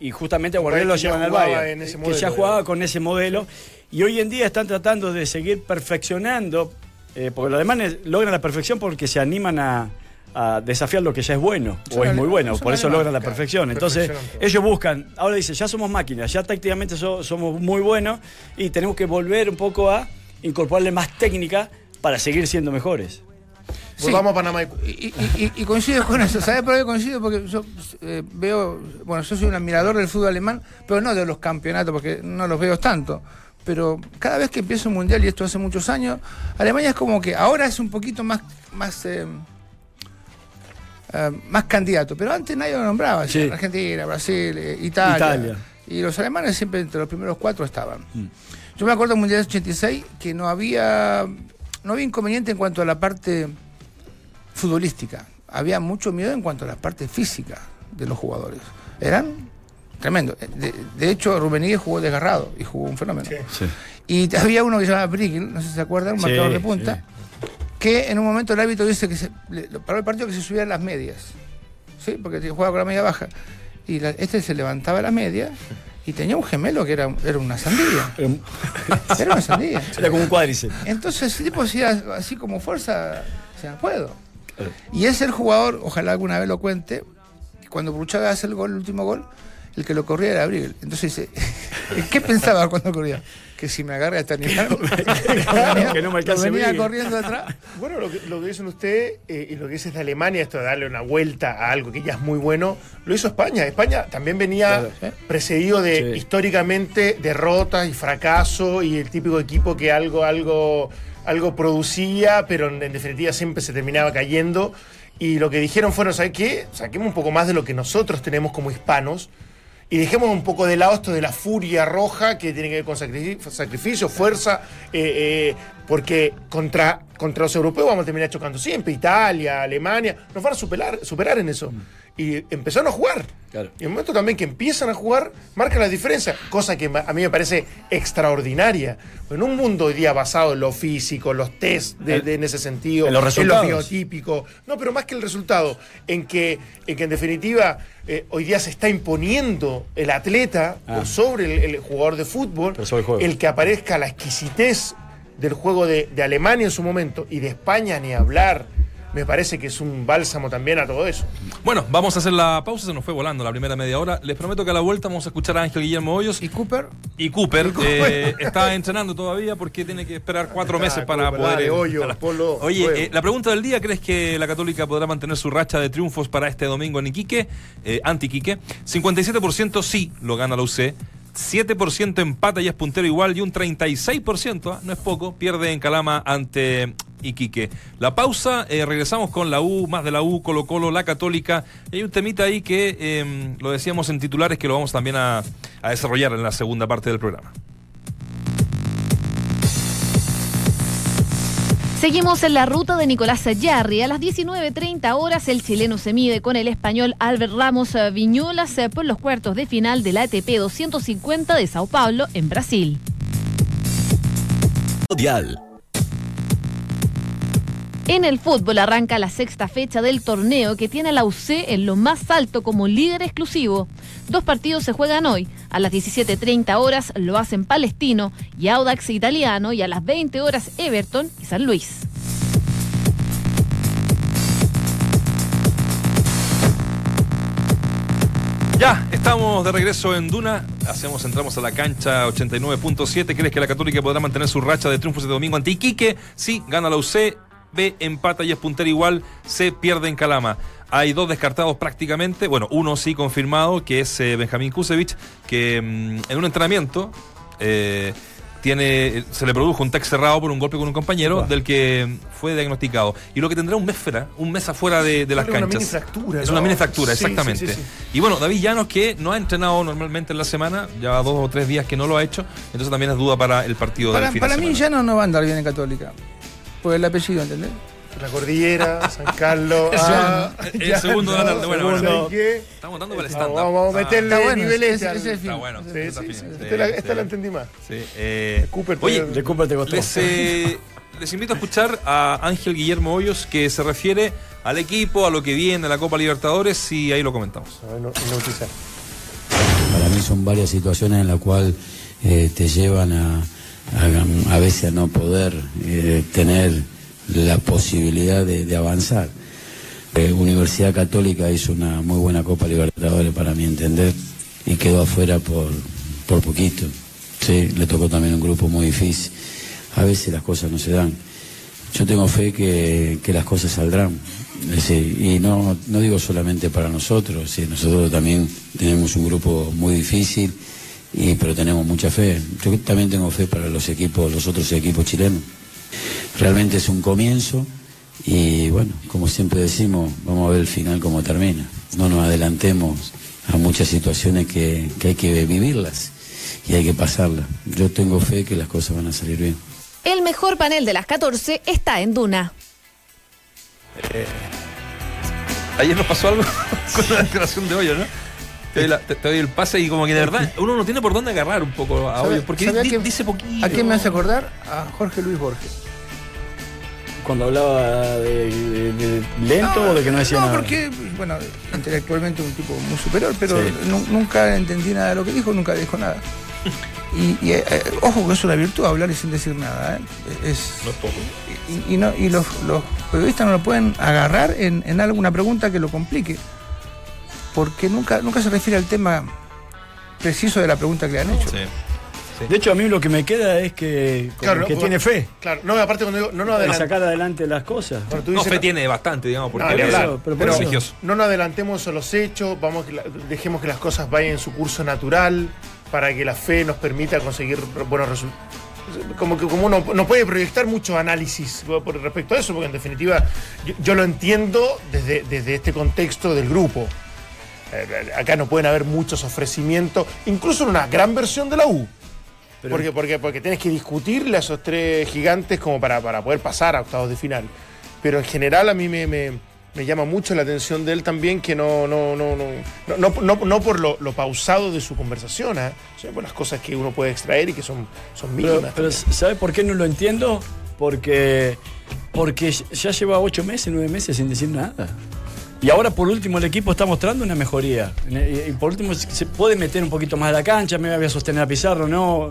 Y justamente a Guardiola lo llevan al Bayern, que ya jugaba con ese modelo. Y hoy en día están tratando de seguir perfeccionando, eh, porque los alemanes logran la perfección porque se animan a, a desafiar lo que ya es bueno, Son o es muy bueno, por eso logran la perfección. Entonces, ellos buscan, ahora dicen, ya somos máquinas, ya tácticamente so- somos muy buenos y tenemos que volver un poco a incorporarle más técnica para seguir siendo mejores. Volvamos a Panamá y Y, y- y- y coincido con eso. ¿Sabes por qué coincido? Porque yo eh, veo, bueno, yo soy un admirador del fútbol alemán, pero no de los campeonatos, porque no los veo tanto. Pero cada vez que empieza un mundial, y esto hace muchos años, Alemania es como que ahora es un poquito más, más, eh, eh, más candidato. Pero antes nadie lo nombraba. Sí. Argentina, Brasil, eh, Italia. Italia. Y los alemanes siempre entre los primeros cuatro estaban. Yo me acuerdo del Mundial 86 que no había, no había inconveniente en cuanto a la parte futbolística. Había mucho miedo en cuanto a la parte física de los jugadores. Eran tremendo. De, de hecho, Rubén Díez jugó desgarrado y jugó un fenómeno. Sí. Y había uno que se llama Brigel, no sé si se acuerdan, un Sí, marcador de punta, sí. que en un momento el árbitro dice que se, le- paró el partido que se subía a las medias. ¿Sí? Porque jugaba con la media baja. Y la- este se levantaba a la media y tenía un gemelo que era, era una sandía. Era una sandía. Era como un cuádriceps. Entonces ese tipo hacía así como fuerza, o sea, puedo. Y es el jugador, ojalá alguna vez lo cuente, cuando Bruchaga hace el gol, el último gol, el que lo corría era Abril. Entonces dice, ¿qué pensaba cuando corría? Que si me agarra este animal, Que no me alcance venía corriendo atrás. Bueno, lo que, lo que dicen ustedes eh, y lo que dice de Alemania, esto de darle una vuelta a algo que ya es muy bueno, lo hizo España. España también venía Claro. precedido de Sí. históricamente derrotas y fracaso y el típico equipo que algo, algo, algo producía, pero en, en definitiva siempre se terminaba cayendo. Y lo que dijeron fueron, ¿sabes qué? Saquemos un poco más de lo que nosotros tenemos como hispanos. Y dejemos un poco de lado esto de la furia roja que tiene que ver con sacrificio, fuerza, eh, eh, porque contra, contra los europeos vamos a terminar chocando siempre, Italia, Alemania, nos van a superar, superar en eso. Y empezaron a jugar. Claro. Y en el momento también que empiezan a jugar, marcan la diferencia, cosa que a mí me parece extraordinaria. En un mundo hoy día basado en lo físico, los test de, en ese sentido, en los resultados. biotípico. No, pero más que el resultado, en que en, que en definitiva eh, hoy día se está imponiendo el atleta Ah. por sobre el, el jugador de fútbol, el que aparezca la exquisitez del juego de, de Alemania en su momento y de España ni hablar. Me parece que es un bálsamo también a todo eso. Bueno, vamos a hacer la pausa, se nos fue volando la primera media hora. Les prometo que a la vuelta vamos a escuchar a Ángel Guillermo Hoyos Y Cooper, y Cooper. eh, está entrenando todavía porque tiene que esperar cuatro Está, meses para Cooper, poder. dale, eh, Hoyo, a la- Polo, Oye, eh, la pregunta del día: ¿crees que la Católica podrá mantener su racha de triunfos para este domingo en Iquique? Eh, anti-Iquique. 57% sí lo gana la UC. 7% empata y es puntero igual y un 36%, ah, no es poco, pierde en Calama ante Iquique. La pausa, eh, regresamos con la U, más de la U, Colo Colo, la Católica. Hay un temita ahí que eh, lo decíamos en titulares que lo vamos también a desarrollar en la segunda parte del programa. Seguimos en la ruta de Nicolás Yarri. A las 19.30 horas el chileno se mide con el español Albert Ramos eh, Viñolas eh, por los cuartos de final de la ATP 250 de Sao Paulo en Brasil. En el fútbol arranca la sexta fecha del torneo que tiene a la UC en lo más alto como líder exclusivo. Dos partidos se juegan hoy. A las 17.30 horas lo hacen Palestino y Audax Italiano y a las 20 horas Everton y San Luis. Ya, estamos de regreso en Duna. Hacemos, entramos a la cancha 89.7. ¿Crees que la Católica podrá mantener su racha de triunfos de domingo ante Iquique? Sí, gana la UC. B empata y es puntero igual. C pierde en Calama. Hay dos descartados prácticamente. Bueno, uno sí confirmado, que es eh, Benjamín Kusevich, que mm, en un entrenamiento eh, tiene, se le produjo un tac cerrado por un golpe con un compañero del que fue diagnosticado. Y lo que tendrá un mes fuera, un mes afuera de, de las Una canchas. mini fractura, Es ¿no? una mini fractura, Sí, exactamente. sí, sí, sí. Y bueno, David Llanos que no ha entrenado normalmente en la semana, ya dos o tres días que no lo ha hecho, entonces también es duda para el partido Para, del fin para de mí no, no va a andar bien en Católica. Por el apellido, ¿entendés? La cordillera, San Carlos. Ah, el segundo no, gana- bueno, segundo, bueno. ¿qué? Estamos dando para el stand-up. vamos a Ah, meterle Está bueno, nivel ese-. Está bueno. Sí, está sí, fin. sí. Sí, Esta la, esta sí. la entendí más. Sí, eh, Cooper oye, De Cooper te costó. les, eh, les invito a escuchar a Ángel Guillermo Hoyos que se refiere al equipo, a lo que viene de la Copa Libertadores y ahí lo comentamos. A ver, no, no utilizar. Para mí son varias situaciones en las cuales eh, te llevan a, a, veces no poder eh, tener la posibilidad de, avanzar. Eh, Universidad Católica hizo una muy buena Copa Libertadores para mi entender y quedó afuera por, por poquito. Sí, le tocó también un grupo muy difícil. A veces las cosas no se dan. Yo tengo fe que, que las cosas saldrán. Y no, no digo solamente para nosotros, sí, nosotros también tenemos un grupo muy difícil, y, pero tenemos mucha fe. Yo también tengo fe para los equipos, los otros equipos chilenos. Realmente es un comienzo y bueno, como siempre decimos, vamos a ver el final cómo termina. No nos adelantemos a muchas situaciones que, que hay que vivirlas y hay que pasarlas. Yo tengo fe que las cosas van a salir bien. El mejor panel de las 14 está en Duna. Ayer nos pasó algo con la declaración de Hoyos, ¿no? Te doy, la- te- te doy el pase y como que de verdad uno no tiene por dónde agarrar un poco a ¿Sabe- Hoyos, porque di- dice poquito. ¿A quién me hace acordar? A Jorge Luis Borges. Cuando hablaba de, de- de lento o de que no decía no, nada. porque, bueno, intelectualmente un tipo muy superior, pero Sí. nunca entendí nada de lo que dijo, nunca dijo nada. Y, y, eh, eh, ojo que es una virtud hablar y sin decir nada. ¿eh? Es, No es poco. y, y no, y los, los periodistas no lo pueden agarrar en, en alguna pregunta que lo complique. Porque nunca, nunca se refiere al tema preciso de la pregunta que le han hecho. Sí. De hecho, a mí lo que me queda es que, Claro, que no, tiene fe Claro, no, aparte cuando digo, no nos adelantemos. sacar adelante las cosas. Tú No, fe tiene bastante, digamos, porque No, hablar. pero por Pero no nos adelantemos a los hechos, vamos dejemos que las cosas vayan en su curso natural para que la fe nos permita conseguir buenos resultados. Como que como uno no puede proyectar mucho análisis por respecto a eso, porque en definitiva yo, yo lo entiendo desde, desde este contexto del grupo. Eh, Acá no pueden haber muchos ofrecimientos, incluso en una gran versión de la U. Pero- porque, porque, porque tienes que discutirle a esos tres gigantes como para, para poder pasar a octavos de final. Pero en general a mí me, me- me llama mucho la atención de él también que no, no, no, no, no, no, no- no por lo, lo pausado de su conversación, ¿ah? sino por las cosas que uno puede extraer y que son, son Pero, mínimas. pero también. ¿sabe por qué no lo entiendo? Porque, porque ya lleva ocho meses, nueve meses sin decir nada. Y ahora por último el equipo está mostrando una mejoría. Y por último se puede meter un poquito más a la cancha, me voy a sostener a Pizarro, no,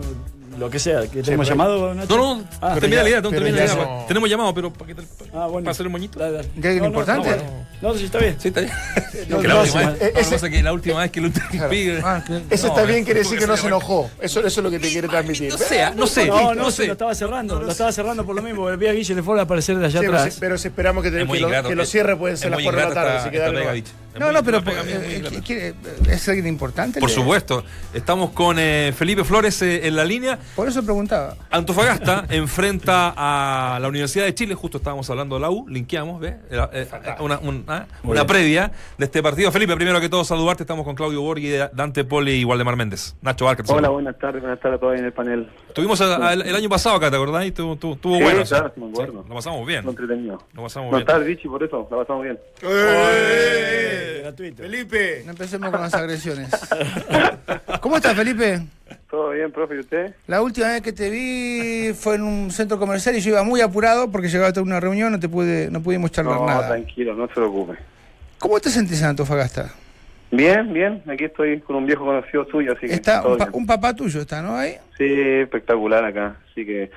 lo que sea. ¿Que tenemos llamado, Nacho? No, no, Ah, termina ya- la idea, no, termina la idea. no- Tenemos llamado, pero ¿para qué te- Ah, bueno. ¿Para hacer el moñito? ¿Que hay algo No, no, importante? No, bueno. No, sí, está bien. Sí, está bien. No, que la no, última vez- que la última vez que lo interrumpí. Ah, que- Eso no, está bien, quiere decir que no se enojó. Eso, eso es lo que te quiere transmitir. No sé, no sé. No, sé. lo estaba cerrando, lo estaba cerrando por lo mismo. Vi a Guille Lefort aparecer de allá atrás. pero si esperamos que, Es lo, lo es- cierre pueden es ser las muy 4 de la tarde. Es No, no, pero eh, ingrata. quiere- es alguien importante. Por supuesto. Estamos con eh, Felipe Flores eh, en la línea. Por eso preguntaba. Antofagasta enfrenta a la Universidad de Chile, justo estábamos hablando de la U, linkeamos, ¿ves? Eh, una un- ah, una previa de este partido. Felipe, primero que todo saludarte, estamos con Claudio Borghi, Dante Poli y Waldemar Méndez. Nacho Barca. Hola, buenas tardes, buenas tardes a todos en el panel. Estuvimos a- a- el, el año pasado acá, ¿te acordás? Y estuvo, estuvo- estuvo Sí, bueno. claro, sí me acuerdo. Lo pasamos bien. Fue entretenido. Lo pasamos No bien. está el Vichy por eso, la pasamos bien. ¡Eh! Gratuito. Felipe. No empecemos con las agresiones. ¿Cómo estás, Felipe? ¿Todo bien, profe? ¿Y usted? La última vez que te vi fue en un centro comercial y yo iba muy apurado porque llegaba a una reunión, no te pude, no pudimos charlar No, nada. tranquilo, no se preocupe. ¿Cómo te sentís en Antofagasta? Bien, bien, aquí estoy con un viejo conocido suyo, así que Está un, pa- bien. un papá tuyo, está, ¿no? Ahí. Sí, espectacular acá, así que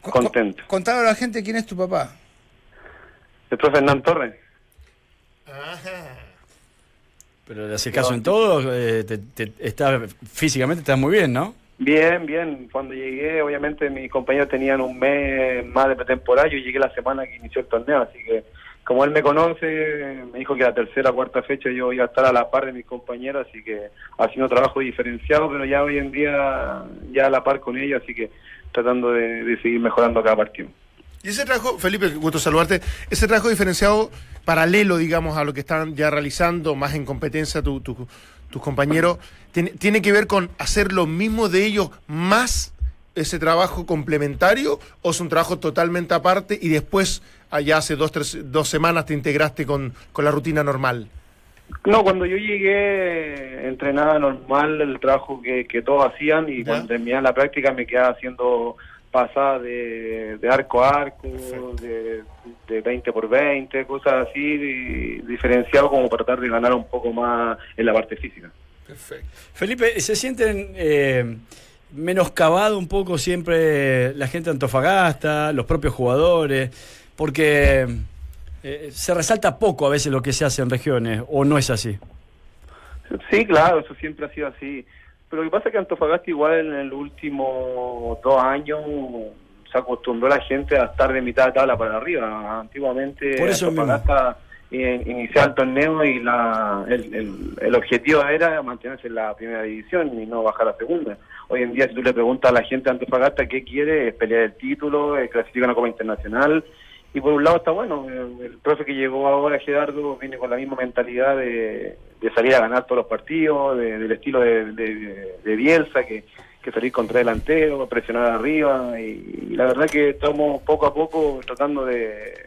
Co- contento. co- Contale a la gente quién es tu papá. El profe Hernán Torres, Pero le haces caso en todo, eh, te, te- está, físicamente estás muy bien, ¿no? Bien, bien. Cuando llegué, obviamente mis compañeros tenían un mes más de pretemporada. Yo llegué la semana que inició el torneo, así que como él me conoce, me dijo que la tercera o cuarta fecha yo iba a estar a la par de mis compañeros, así que haciendo trabajo diferenciado, pero ya hoy en día ya a la par con ellos, así que tratando de, de seguir mejorando cada partido. Y ese trabajo, Felipe, gusto saludarte, ese trabajo diferenciado, paralelo, digamos, a lo que están ya realizando, más en competencia tu- tu- tus compañeros, tiene, tiene que ver con hacer lo mismo de ellos más ese trabajo complementario o es un trabajo totalmente aparte y después, allá hace dos, tres, dos semanas, te integraste con, con la rutina normal? No, cuando yo llegué entrenaba normal el trabajo que, que todos hacían y Ya. cuando terminaba la práctica me quedaba haciendo pasadas de, de arco a arco, de, de 20 por 20, cosas así, di- diferenciado como para tratar de ganar un poco más en la parte física. Perfecto. Felipe, ¿se sienten eh, menoscabado un poco siempre la gente de Antofagasta, los propios jugadores? Porque eh, se resalta poco a veces lo que se hace en regiones, ¿o no es así? Sí, claro, eso siempre ha sido así. Pero lo que pasa es que Antofagasta igual en el último dos años se acostumbró la gente a estar de mitad de tabla para arriba. Antiguamente Por eso Antofagasta eh, iniciaba el torneo y la, el, el, el objetivo era mantenerse en la primera división y no bajar a segunda. Hoy en día si tú le preguntas a la gente de Antofagasta qué quiere, es pelear el título, clasificar una Copa Internacional. Y por un lado está bueno, el, el profe que llegó ahora, Gerardo, viene con la misma mentalidad de, de salir a ganar todos los partidos, de- del estilo de, de, de Bielsa, que, que salir contra delantero, presionar arriba. Y, y la verdad que estamos poco a poco tratando de,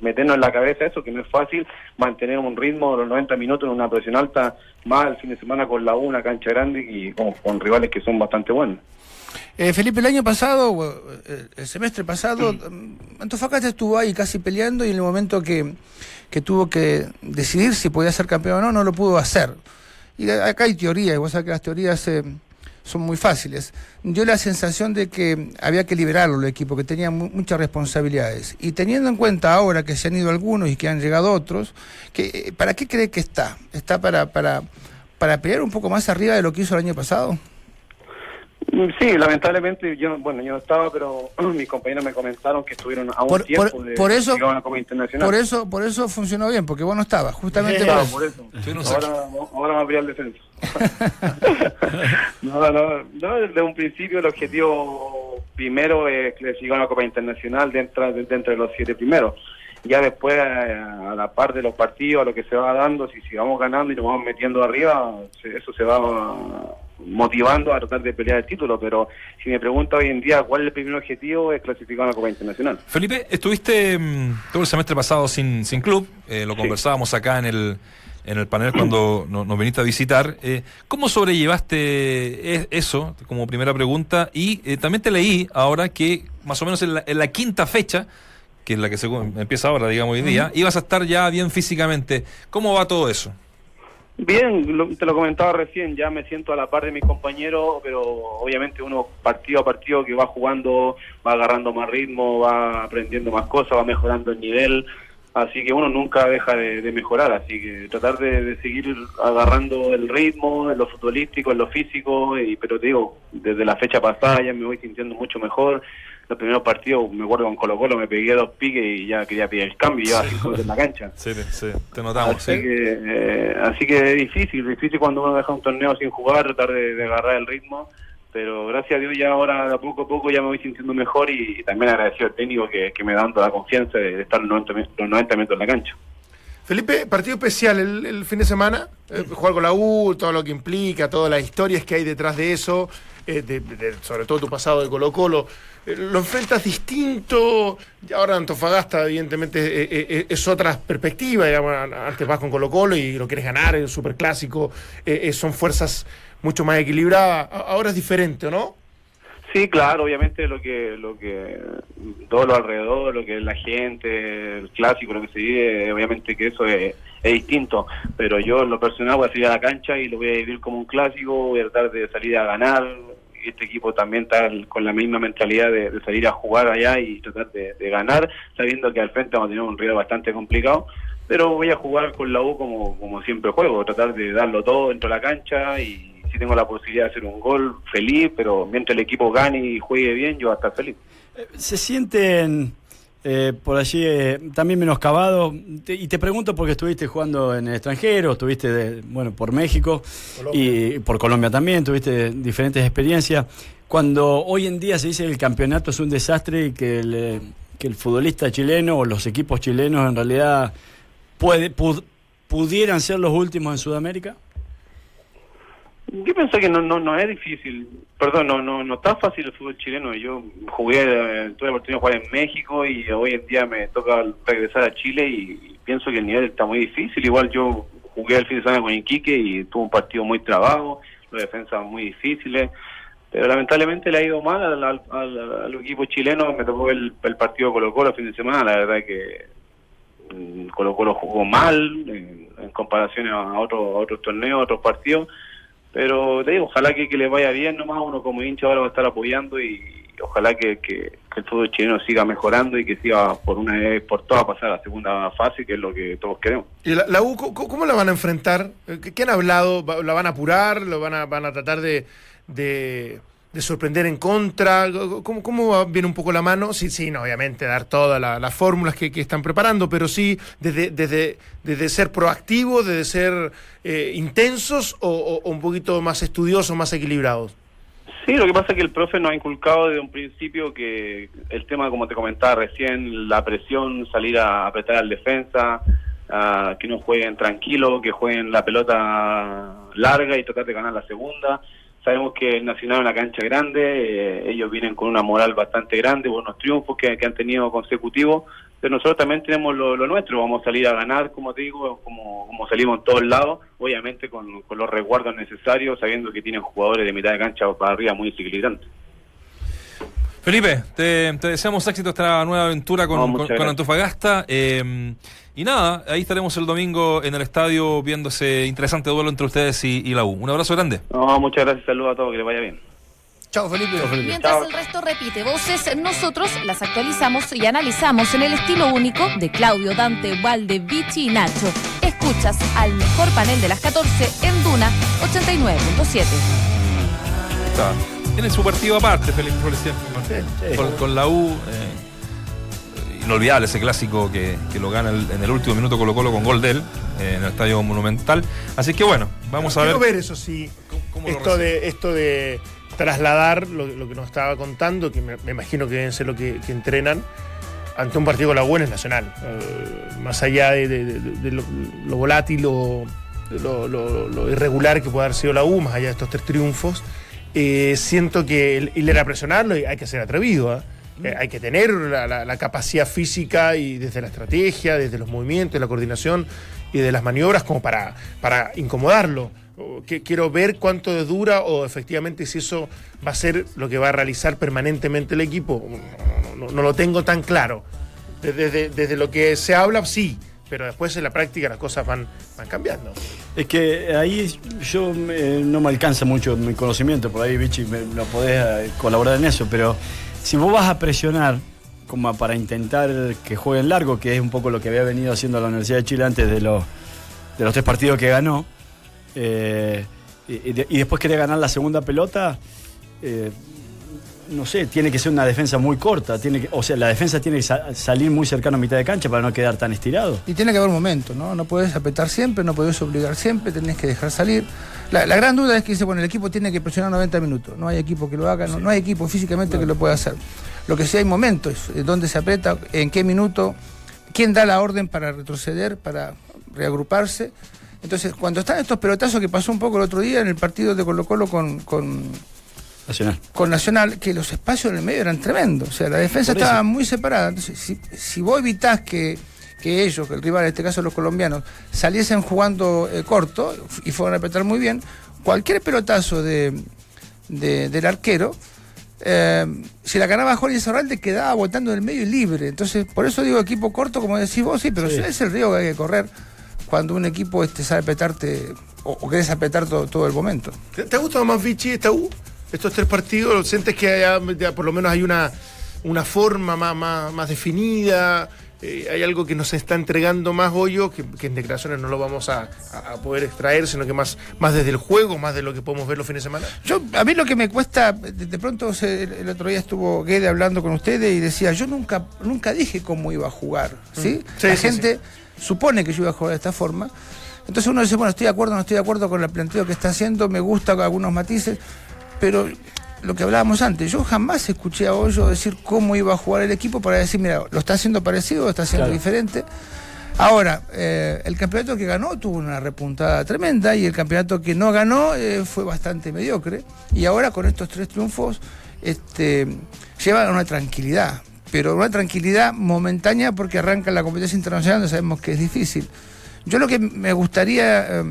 meternos en la cabeza eso, que no es fácil mantener un ritmo de los 90 minutos en una presión alta, más el fin de semana con la una cancha grande y con, con rivales que son bastante buenos. Eh, Felipe, el año pasado, eh, el semestre pasado, mm, Antofagasta estuvo ahí casi peleando y en el momento que, que tuvo que decidir si podía ser campeón o no, no lo pudo hacer. Y acá hay teorías, y vos sabés que las teorías eh, son muy fáciles. Dio la sensación de que había que liberarlo el equipo, que tenía mu- muchas responsabilidades. Y teniendo en cuenta ahora que se han ido algunos y que han llegado otros, que, eh, ¿para qué cree que está? ¿Está para, para, para pelear un poco más arriba de lo que hizo el año pasado? Sí, lamentablemente yo, bueno, yo no estaba, pero mis compañeros me comentaron que estuvieron a un Por- tiempo por- de por eso- a Internacional. Por eso, por eso funcionó bien, porque vos no estabas, justamente Claro, por eso. por eso. Ahora, ahora va a pelear el defensa. no, no, no, desde un principio el objetivo primero es clasificar a una Copa Internacional dentro, dentro de los siete primeros. Ya después, eh, a la par de los partidos, a lo que se va dando, si sigamos ganando y nos vamos metiendo arriba, se- eso se va motivando a tratar de pelear el título. Pero si me pregunta hoy en día cuál es el primer objetivo, es clasificar a una Copa Internacional. Felipe, estuviste mm, todo el semestre pasado sin, sin club, eh, lo Sí. conversábamos acá en el, en el panel cuando no- nos viniste a visitar. Eh, ¿Cómo sobrellevaste e- eso como primera pregunta? Y eh, también te leí ahora que más o menos en la, en la quinta fecha, que es la que se empieza ahora, digamos, hoy día, ibas a estar ya bien físicamente. ¿Cómo va todo eso? Bien, lo- te lo comentaba recién, ya me siento a la par de mis compañeros, pero obviamente uno partido a partido que va jugando, va agarrando más ritmo, va aprendiendo más cosas, va mejorando el nivel, así que uno nunca deja de, mejorar, así que tratar de, de seguir agarrando el ritmo en lo futbolístico, en lo físico, y, pero te digo, desde la fecha pasada ya me voy sintiendo mucho mejor. Los primeros partidos, me acuerdo con Colo Colo, me pegué dos piques y ya quería pedir el cambio, y llevaba cinco minutos en la cancha. Sí, sí, te notamos. Así, sí. que, eh, así que es difícil, difícil cuando uno deja un torneo sin jugar, tratar de, de agarrar el ritmo, pero gracias a Dios ya ahora de a poco a poco ya me voy sintiendo mejor y, y también agradecido al técnico que, que me da toda la confianza de, de estar los 90, mi- los 90 minutos en la cancha. Felipe, partido especial el, el fin de semana, eh, jugar con la U, todo lo que implica, todas las historias que hay detrás de eso, eh, de- de- sobre todo tu pasado de Colo Colo. Eh, ¿Lo enfrentas distinto? Y ahora Antofagasta, evidentemente, eh, es otra perspectiva. digamos, antes vas con Colo Colo y lo quieres ganar, es súper clásico, son fuerzas mucho más equilibradas. Ahora es diferente, ¿o no? Sí, claro, obviamente lo que, lo que, todo lo alrededor, lo que es la gente, el clásico, lo que se vive, obviamente que eso es, es distinto, pero yo en lo personal voy a salir a la cancha y lo voy a vivir como un clásico, voy a tratar de salir a ganar, este equipo también está con la misma mentalidad de, salir a jugar allá y tratar de, de ganar, sabiendo que al frente vamos a tener un rival bastante complicado, pero voy a jugar con la U como, como siempre juego, tratar de darlo todo dentro de la cancha y si tengo la posibilidad de hacer un gol, feliz, pero mientras el equipo gane y juegue bien, yo voy a estar feliz. ¿Se sienten eh, por allí eh, también menoscabados? Te- y te pregunto porque estuviste jugando en el extranjero, estuviste de- bueno, por México y por Colombia también, tuviste diferentes experiencias. Cuando hoy en día se dice que el campeonato es un desastre y que el, eh, que el futbolista chileno o los equipos chilenos en realidad puede, pud- pudieran ser los últimos en Sudamérica. Yo pienso que no, no, no es difícil, perdón, no, no, no está fácil el fútbol chileno. Yo jugué, eh, tuve la oportunidad de jugar en México y hoy en día me toca regresar a Chile y, pienso que el nivel está muy difícil. Igual yo jugué el fin de semana con Iquique y tuvo un partido muy trabado, las defensas muy difíciles, pero lamentablemente le ha ido mal al, al, al- equipo chileno. Me tocó el, el partido Colo Colo el fin de semana, la verdad que mm, Colo Colo jugó mal en, en comparación a, otros a otros torneos, a otros partidos. Pero te digo, ojalá que, que le vaya bien nomás, uno como hincha ahora va a estar apoyando y ojalá que, que- que el chileno siga mejorando y que siga por una vez por todas pasar a la segunda fase, que es lo que todos queremos. ¿Y la, U co- cómo la van a enfrentar? Eh, ¿Qué, han hablado? ¿Va- ¿La van a apurar? ¿Lo van a, van a tratar de, de sorprender en contra? ¿Cómo, cómo viene un poco la mano? Sí, sí, no, obviamente dar todas la- las fórmulas que, que están preparando, pero sí desde, desde, desde ser proactivos, desde ser eh, intensos o un poquito más estudiosos, más equilibrados. Sí, lo que pasa es que el profe nos ha inculcado desde un principio que el tema, como te comentaba recién, la presión, salir a apretar al defensa, a que no jueguen tranquilo, que jueguen la pelota larga y tratar de ganar la segunda. Sabemos que el Nacional es una cancha grande, eh, ellos vienen con una moral bastante grande, buenos triunfos que, que han tenido consecutivos, pero nosotros también tenemos lo, nuestro, vamos a salir a ganar, como te digo, como, como salimos en todos lados, obviamente con, con los resguardos necesarios, sabiendo que tienen jugadores de mitad de cancha para arriba muy desequilibrantes. Felipe, te, te deseamos éxito esta nueva aventura con, No, muchas con- con gracias. Antofagasta. eh, y nada, ahí estaremos el domingo en el estadio viendo ese interesante duelo entre ustedes y, y la U. Un abrazo grande. No, muchas gracias, saludos a todos, que les vaya bien. Chao, Felipe. Mientras Chao. el resto repite voces, nosotros las actualizamos y analizamos en el estilo único de Claudio, Dante, Valde, Vichy y Nacho. Escuchas al mejor panel de las 14 en Duna 89.7. Tiene su partido aparte, Felipe Flores siempre, con, con- con la U. eh, inolvidable ese clásico que, que lo gana el- en el último minuto Colo Colo con gol de él eh, en el estadio Monumental. Así que bueno, vamos a ver. Ver eso sí, ¿Cómo- cómo lo esto de, esto de trasladar lo, lo que nos estaba contando, que me, me imagino que deben ser lo que, que entrenan, ante un partido con la buena es nacional. Eh, más allá de, de- de- de lo, lo volátil o lo, lo- lo irregular que puede haber sido la U, más allá de estos tres triunfos, eh, siento que el, el era presionarlo y hay que ser atrevido. ¿ah? Eh, hay que tener la, la- la capacidad física y desde la estrategia, desde los movimientos, la coordinación y de las maniobras como para, para incomodarlo. Que- quiero ver cuánto dura o efectivamente si eso va a ser lo que va a realizar permanentemente el equipo. No, no- no lo tengo tan claro. Desde, desde- desde lo que se habla, sí, pero después en la práctica las cosas van, van cambiando. Es que ahí yo eh, no me alcanza mucho mi conocimiento, por ahí, Vichy, me, no podés eh, colaborar en eso, pero si vos vas a presionar como para intentar que jueguen largo, que es un poco lo que había venido haciendo la Universidad de Chile antes de los, tres partidos que ganó, eh, y, y de- y después querer ganar la segunda pelota, no sé, tiene que ser una defensa muy corta, tiene que, o sea, la defensa tiene que sa- salir muy cercano a mitad de cancha para no quedar tan estirado. Y tiene que haber un momento, ¿no? No puedes apretar siempre, no puedes obligar siempre, tenés que dejar salir. La, la gran duda es que dice, bueno, el equipo tiene que presionar 90 minutos. No hay equipo que lo haga, no, no hay equipo físicamente que lo pueda hacer. Lo que sí hay momentos, eh, dónde se aprieta, en qué minuto, quién da la orden para retroceder, para reagruparse. Entonces, cuando están estos pelotazos que pasó un poco el otro día en el partido de Colo Colo con, con, Nacional. con Nacional, que los espacios en el medio eran tremendos. O sea, la defensa estaba muy separada. Entonces, si, si vos evitás que, que ellos, que el rival, en este caso los colombianos, saliesen jugando eh, corto y fueron a apretar muy bien, cualquier pelotazo de, de- del arquero, eh, si la ganaba Jorge Zarralde quedaba botando en el medio y libre. Entonces, por eso digo equipo corto, como decís vos, sí, pero Sí. ese es el río que hay que correr cuando un equipo este, sabe apretarte o, o querés apretar todo, todo el momento. ¿Te, te ha gustado más Vichy esta U? Estos tres partidos, ¿sientes que haya- ya por lo menos hay una, una forma más, más, más definida? eh, hay algo que nos está entregando más hoyo, que, que en declaraciones no lo vamos a, a- poder extraer, sino que más, más desde el juego, más de lo que podemos ver los fines de semana. Yo, a mí lo que me cuesta, de, de pronto se- el, el otro día estuvo Guede hablando con ustedes y decía, yo nunca, nunca dije cómo iba a jugar, ¿sí? Sí, La sí, gente supone que yo iba a jugar de esta forma. Entonces uno dice, bueno, estoy de acuerdo, no estoy de acuerdo con el planteo que está haciendo, me gusta con algunos matices, pero lo que hablábamos antes, yo jamás escuché a Hoyo decir cómo iba a jugar el equipo para decir, mira, lo está haciendo parecido, lo está haciendo Claro. diferente. Ahora, eh, el campeonato que ganó tuvo una repuntada tremenda y el campeonato que no ganó eh, fue bastante mediocre. Y ahora con estos tres triunfos este, llevan a una tranquilidad, pero una tranquilidad momentánea porque arranca la competencia internacional, donde sabemos que es difícil. Yo lo que me gustaría eh,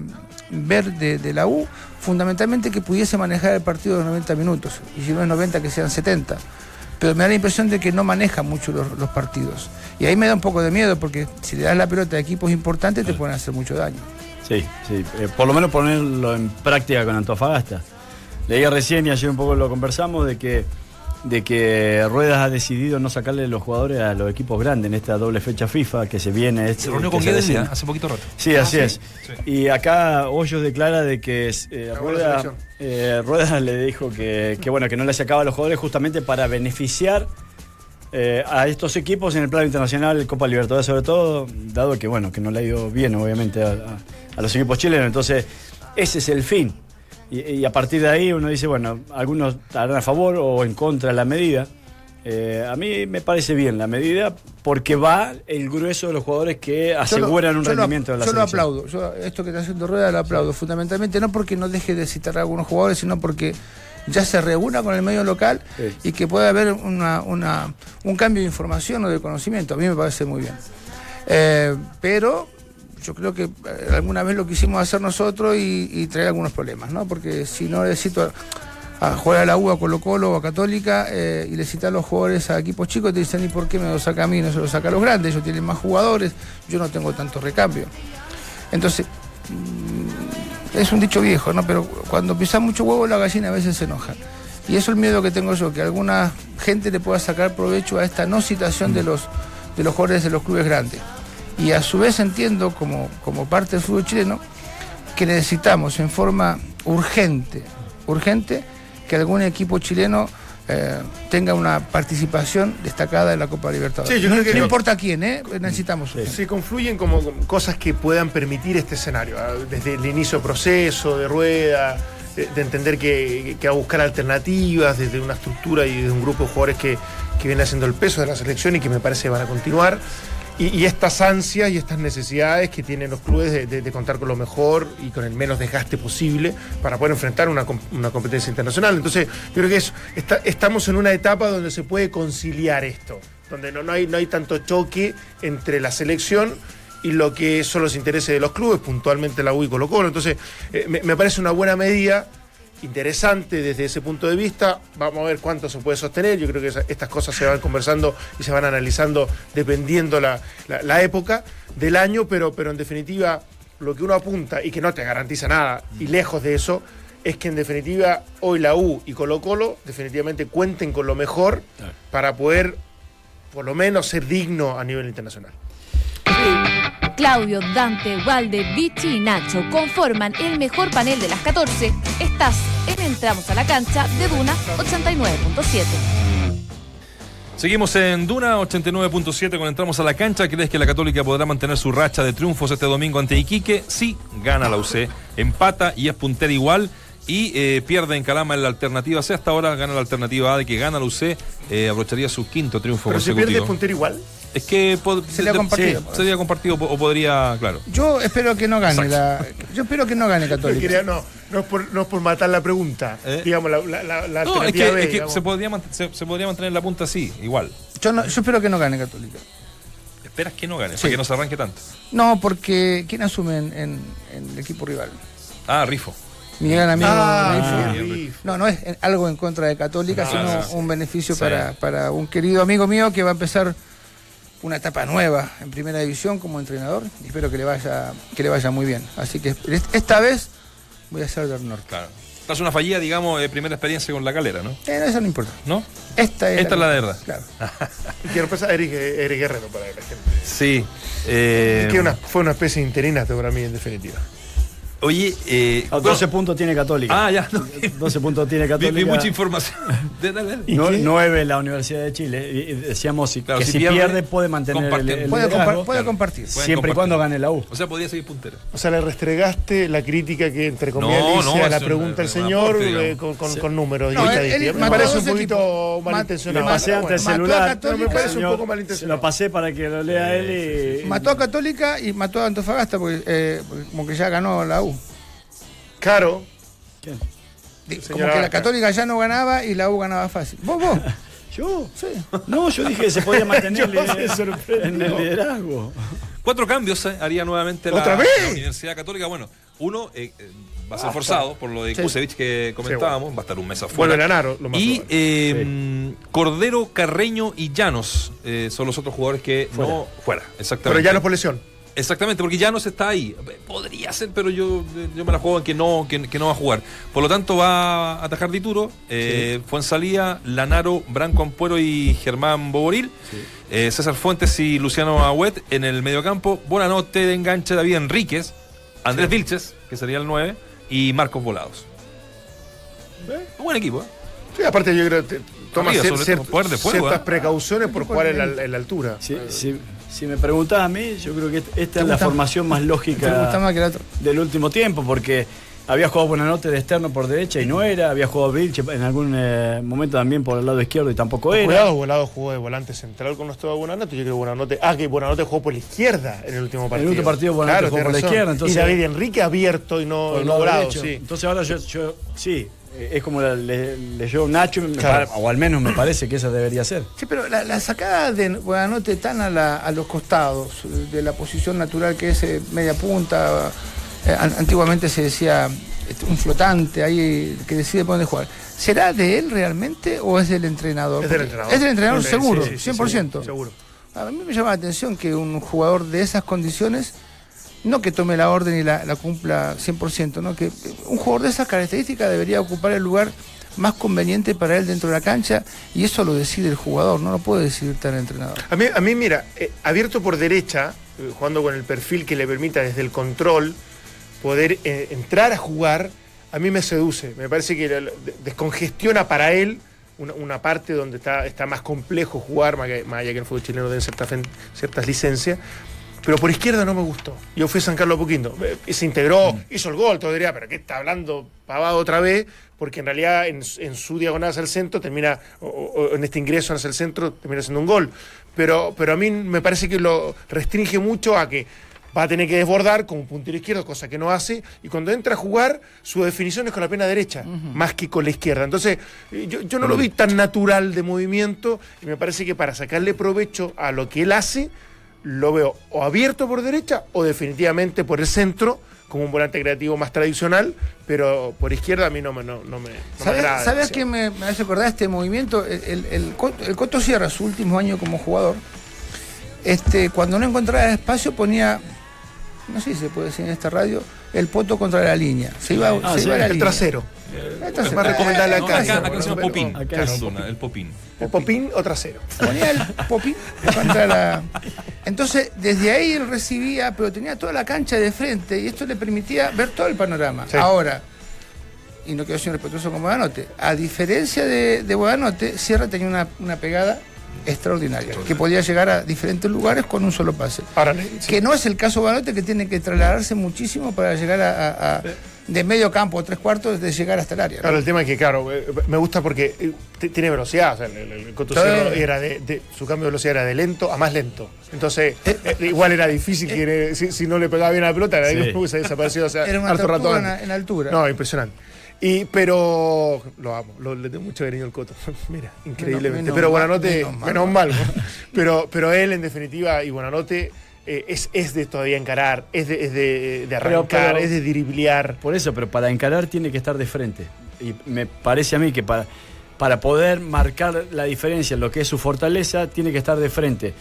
ver de, de la U, fundamentalmente que pudiese manejar el partido de 90 minutos, y si no es 90 que sean 70 pero me da la impresión de que no maneja mucho los, los partidos. Y ahí me da un poco de miedo, porque si le das la pelota a equipos importantes te pueden hacer mucho daño. Sí, sí. eh, por lo menos ponerlo en práctica con Antofagasta. Leía recién y ayer un poco lo conversamos de que de que Ruedas ha decidido no sacarle los jugadores a los equipos grandes en esta doble fecha FIFA que se viene. Se este- reunió con se Guedes hace poquito rato. Sí, así ¿sí? es. Y acá Hoyos declara de que eh, Acabó la Rueda, selección. eh, Rueda le dijo que, que, bueno que no le sacaba a los jugadores justamente para beneficiar eh, a estos equipos en el plano internacional, Copa Libertadores sobre todo, dado que bueno que no le ha ido bien obviamente a, a- a los equipos chilenos. Entonces ese es el fin. Y, y a partir de ahí uno dice, bueno, algunos estarán a favor o en contra de la medida. Eh, a mí me parece bien la medida porque va el grueso de los jugadores que aseguran un Yo lo- rendimiento de la Yo lo selección. aplaudo. Yo, esto que está haciendo Rueda lo aplaudo. Fundamentalmente no porque no deje de citar a algunos jugadores, sino porque ya se reúna con el medio local Sí. y que pueda haber una, una- un cambio de información o de conocimiento. A mí me parece muy bien. Eh, pero yo creo que eh, alguna vez lo quisimos hacer nosotros y, y traer algunos problemas, ¿no? Porque si no le cito a, jugar a la U, a Colo Colo o a Católica eh, y le cita a los jugadores a equipos chicos, te dicen, ¿y por qué me lo saca a mí? No se lo saca a los grandes, ellos tienen más jugadores, yo no tengo tanto recambio. Entonces, mm, es un dicho viejo, ¿no? Pero cuando pisa mucho huevo, la gallina a veces se enoja. Y eso es el miedo que tengo yo, que alguna gente le pueda sacar provecho a esta no citación de los, de los jugadores de los clubes grandes. Y a su vez entiendo, como, como parte del fútbol chileno, que necesitamos en forma urgente, urgente, que algún equipo chileno eh, tenga una participación destacada en la Copa Libertadores. Sí, yo creo que no importa quién, ¿eh? necesitamos. Se confluyen como cosas que puedan permitir este escenario, ah, desde el inicio del proceso, de rueda, de, de entender que, que va a buscar alternativas, desde una estructura y de un grupo de jugadores que, que viene haciendo el peso de la selección y que me parece van a continuar. Y, estas ansias y estas necesidades que tienen los clubes de, contar con lo mejor y con el menos desgaste posible para poder enfrentar una, una competencia internacional. Entonces, yo creo que es, está- estamos en una etapa donde se puede conciliar esto, donde no, no hay, no hay tanto choque entre la selección y lo que son los intereses de los clubes, puntualmente la U y Colo Colo. Entonces, eh, me parece una buena medida, interesante desde ese punto de vista. Vamos a ver cuánto se puede sostener. Yo creo que estas cosas se van conversando y se van analizando dependiendo la, la- la época del año, pero, pero en definitiva, lo que uno apunta y que no te garantiza nada, y lejos de eso, es que en definitiva hoy la U y Colo Colo definitivamente cuenten con lo mejor para poder por lo menos ser digno a nivel internacional. Claudio, Dante, Walde, Vichy y Nacho conforman el mejor panel de las 14. Estás en Entramos a la cancha de Duna 89.7. Seguimos en Duna 89.7 cuando entramos a la cancha. ¿Crees que la Católica podrá mantener su racha de triunfos este domingo ante Iquique? Sí, gana la UC. Empata y es puntera igual. Y eh, pierde en Calama en la alternativa C. Hasta ahora gana la alternativa A de que gana la UC. eh, abrocharía su quinto triunfo Pero se pierde consecutivo. puntero igual. Es que Sería de- compartido. sí, sería compartido o podría, claro. Yo espero que no gane la, yo espero que no gane No, Católica. quería- no, no es por, no es por matar la pregunta. ¿Eh? Digamos, la, la, la- No, es que, B, es que digamos. se, podría, se, se podría mantener la punta así, igual. Yo, no- yo espero que no gane Católica. Esperas que no gane, Sí. para que no se arranque tanto. No, porque ¿quién asume en, en- en el equipo rival? Ah, Rifo. Mi gran amigo. Ah, Rifo. sí. No, no es en- algo en contra de Católica, Ah, sino sí. un beneficio Sí. para, para un querido amigo mío que va a empezar una etapa nueva en primera división como entrenador. Y espero que le vaya, que le vaya muy bien. Así que est- esta vez voy a ser del norte. Claro. Esta es una fallida, digamos, de primera experiencia con la calera, ¿no? Eh, no, eso no importa. ¿No? Esta es Esta es la de verdad. Claro. Y quiero empezar a Eric, Eric Guerrero para la gente. Sí. eh, Que una- fue una especie de interinato para mí, en definitiva. Oye, eh, Ah, 12 puntos tiene Católica. Ah, ya. no. 12 puntos tiene Vi, Católica. vi mucha información. De- dale, dale. No- qué? 9 la Universidad de Chile. Decíamos si- Claro, que si si, pierde, pierde, puede mantener el, el Puede, liderazgo, compa- puede claro. compartir. Siempre y cuando gane la U. O sea, podía seguir puntero. O sea, le restregaste la crítica que, entre comillas, No, no, a la pregunta un señor aporte, eh, con, con- con números. No, él- estadísticas. él me parece un poquito malintencionado. pasé el celular. Católica. me parece un poco Se malintencionado. lo pasé para que lo lea él y. Mató a Católica y mató a Antofagasta porque, eh, porque como que ya ganó la U. Caro, ¿Quién? Como que la. Católica ya no ganaba y la U ganaba fácil. ¿Vos, vos? ¿Yo? Sí. No, yo dije que se podía mantener en el liderazgo. Cuatro cambios eh, haría nuevamente la, ¿Otra vez? la Universidad Católica. Bueno, uno eh, eh, va a ser forzado por lo de Sí. Kusevich que comentábamos, va a estar un mes afuera. Lanaro, lo más Y probable. eh, Cordero, Carreño y Llanos eh, son los otros jugadores que no fuera. Exactamente. Pero ya no es por lesión. Exactamente, porque Llanos está ahí. Podría ser, pero yo, yo me la juego en que no, que, que no va a jugar. Por lo tanto, va a atajar Dituro, eh, Fuensalía, Lanaro, Branco Ampuero y Germán Boboril. Eh, César Fuentes y Luciano Agüet en el mediocampo. Buenanote de enganche David Enríquez, Andrés Vilches, que sería el 9, y Marcos Volados. Un buen equipo, ¿eh? Sí, aparte yo creo que toma Arriba, cier- sobre cier- todo, poder de fuego, ciertas ¿eh? precauciones por jugar en la, en la altura. Si, si- si me preguntás a mí, yo creo que esta es la formación más ¿Te gusta lógica más que del último tiempo, porque había jugado Buenanote de externo por derecha y no era, había jugado Vilche en algún eh, momento también por el lado izquierdo y tampoco era. Cuidado, Volado jugó de volante central con nuestro Buenanote. Yo creo que Buenanote. Ah, que Buenanote jugó por la izquierda en el último partido. último partido Buenanote jugó tenés por la izquierda, entonces- y David Enrique abierto y no, y el no Volado, derecho. sí. Entonces ahora yo, yo- sí, es como la- le- leyó Nacho, Claro. o al menos me parece que esa debería ser. Sí, pero la, la sacada de Buenanote tan a, la- a los costados eh, de la posición natural que es eh, media punta, eh, an- antiguamente se decía este, un flotante ahí que decide por dónde jugar. ¿Será de él realmente o es del entrenador? Es del entrenador. Es del entrenador Sí, seguro, sí, sí, sí, 100%. Seguro. A mí me llama la atención que un jugador de esas condiciones, no que tome la orden y la, la cumpla 100%, ¿no? que un jugador de esas características debería ocupar el lugar más conveniente para él dentro de la cancha y eso lo decide el jugador, no lo puede decidir el entrenador. A mí, a mí mira, eh, abierto por derecha, eh, jugando con el perfil que le permita desde el control poder eh, entrar a jugar, a mí me seduce. Me parece que descongestiona para él una, parte donde está, está más complejo jugar, más, allá que el fútbol chileno den ciertas, ciertas licencias. Pero por izquierda no me gustó. Yo fui a San Carlos Poquinto. Eh, Se integró, hizo el gol, todo diría, pero ¿qué está hablando pavado otra vez? Porque en realidad en, en su diagonal hacia el centro termina, o, o en este ingreso hacia el centro termina siendo un gol. Pero, pero a mí me parece que lo restringe mucho a que va a tener que desbordar como un puntero izquierdo, cosa que no hace, y cuando entra a jugar, su definición es con la pierna derecha, más que con la izquierda. Entonces, eh, yo, yo no lo vi tan natural de movimiento, y me parece que para sacarle provecho a lo que él hace, lo veo o abierto por derecha o definitivamente por el centro, como un volante creativo más tradicional, pero por izquierda a mí no me, no, no me, no me ¿Sabes, agrada ¿sabes qué me, me hace acordar este movimiento? El, el, el Coto, el Coto Sierra, su último año como jugador, este, cuando no encontraba espacio ponía, no sé si se puede decir en esta radio, el poto contra la línea. Se iba, Ah, se sí, iba a la El línea. trasero. El Es más recomendable No, acá. acá, ¿no? acá se llama Popín. acá es el Popín. ¿El popín o trasero? ponía el popín contra la. Entonces, desde ahí él recibía, pero tenía toda la cancha de frente y esto le permitía ver todo el panorama. Sí. Ahora, y no quiero ser respetuoso con Buenanote, a diferencia de, de Buenanote, Sierra tenía una, una pegada extraordinaria, que podía llegar a diferentes lugares con un solo pase. Ahora, sí. Que no es el caso de Buenanote, que tiene que trasladarse muchísimo para llegar a, a- a- de medio campo o tres cuartos de llegar hasta el área. ¿no? Claro, el tema es que, claro, eh, me gusta porque eh, tiene velocidad. O sea, el, el, era de, de- su cambio de velocidad era de lento a más lento. Entonces, eh, igual era difícil que si, si no le pegaba bien a la pelota, era Sí. hubiese desaparecido. O sea, Era una harto rato tortuga en, en altura. No, impresionante. Y, pero lo amo, lo- le tengo mucho cariño al Coto. Mira, increíblemente. menos pero Buenanote, menos mal. menos mal. ¿no? pero, pero él, en definitiva, y Buenanote. eh, es, es de todavía encarar, es de, es de, de Pero- arrancar, pero- es de driblear. Por eso, pero para encarar tiene que estar de frente. Y me parece a mí que para, para poder marcar la diferencia en lo que es su fortaleza, tiene que estar de frente.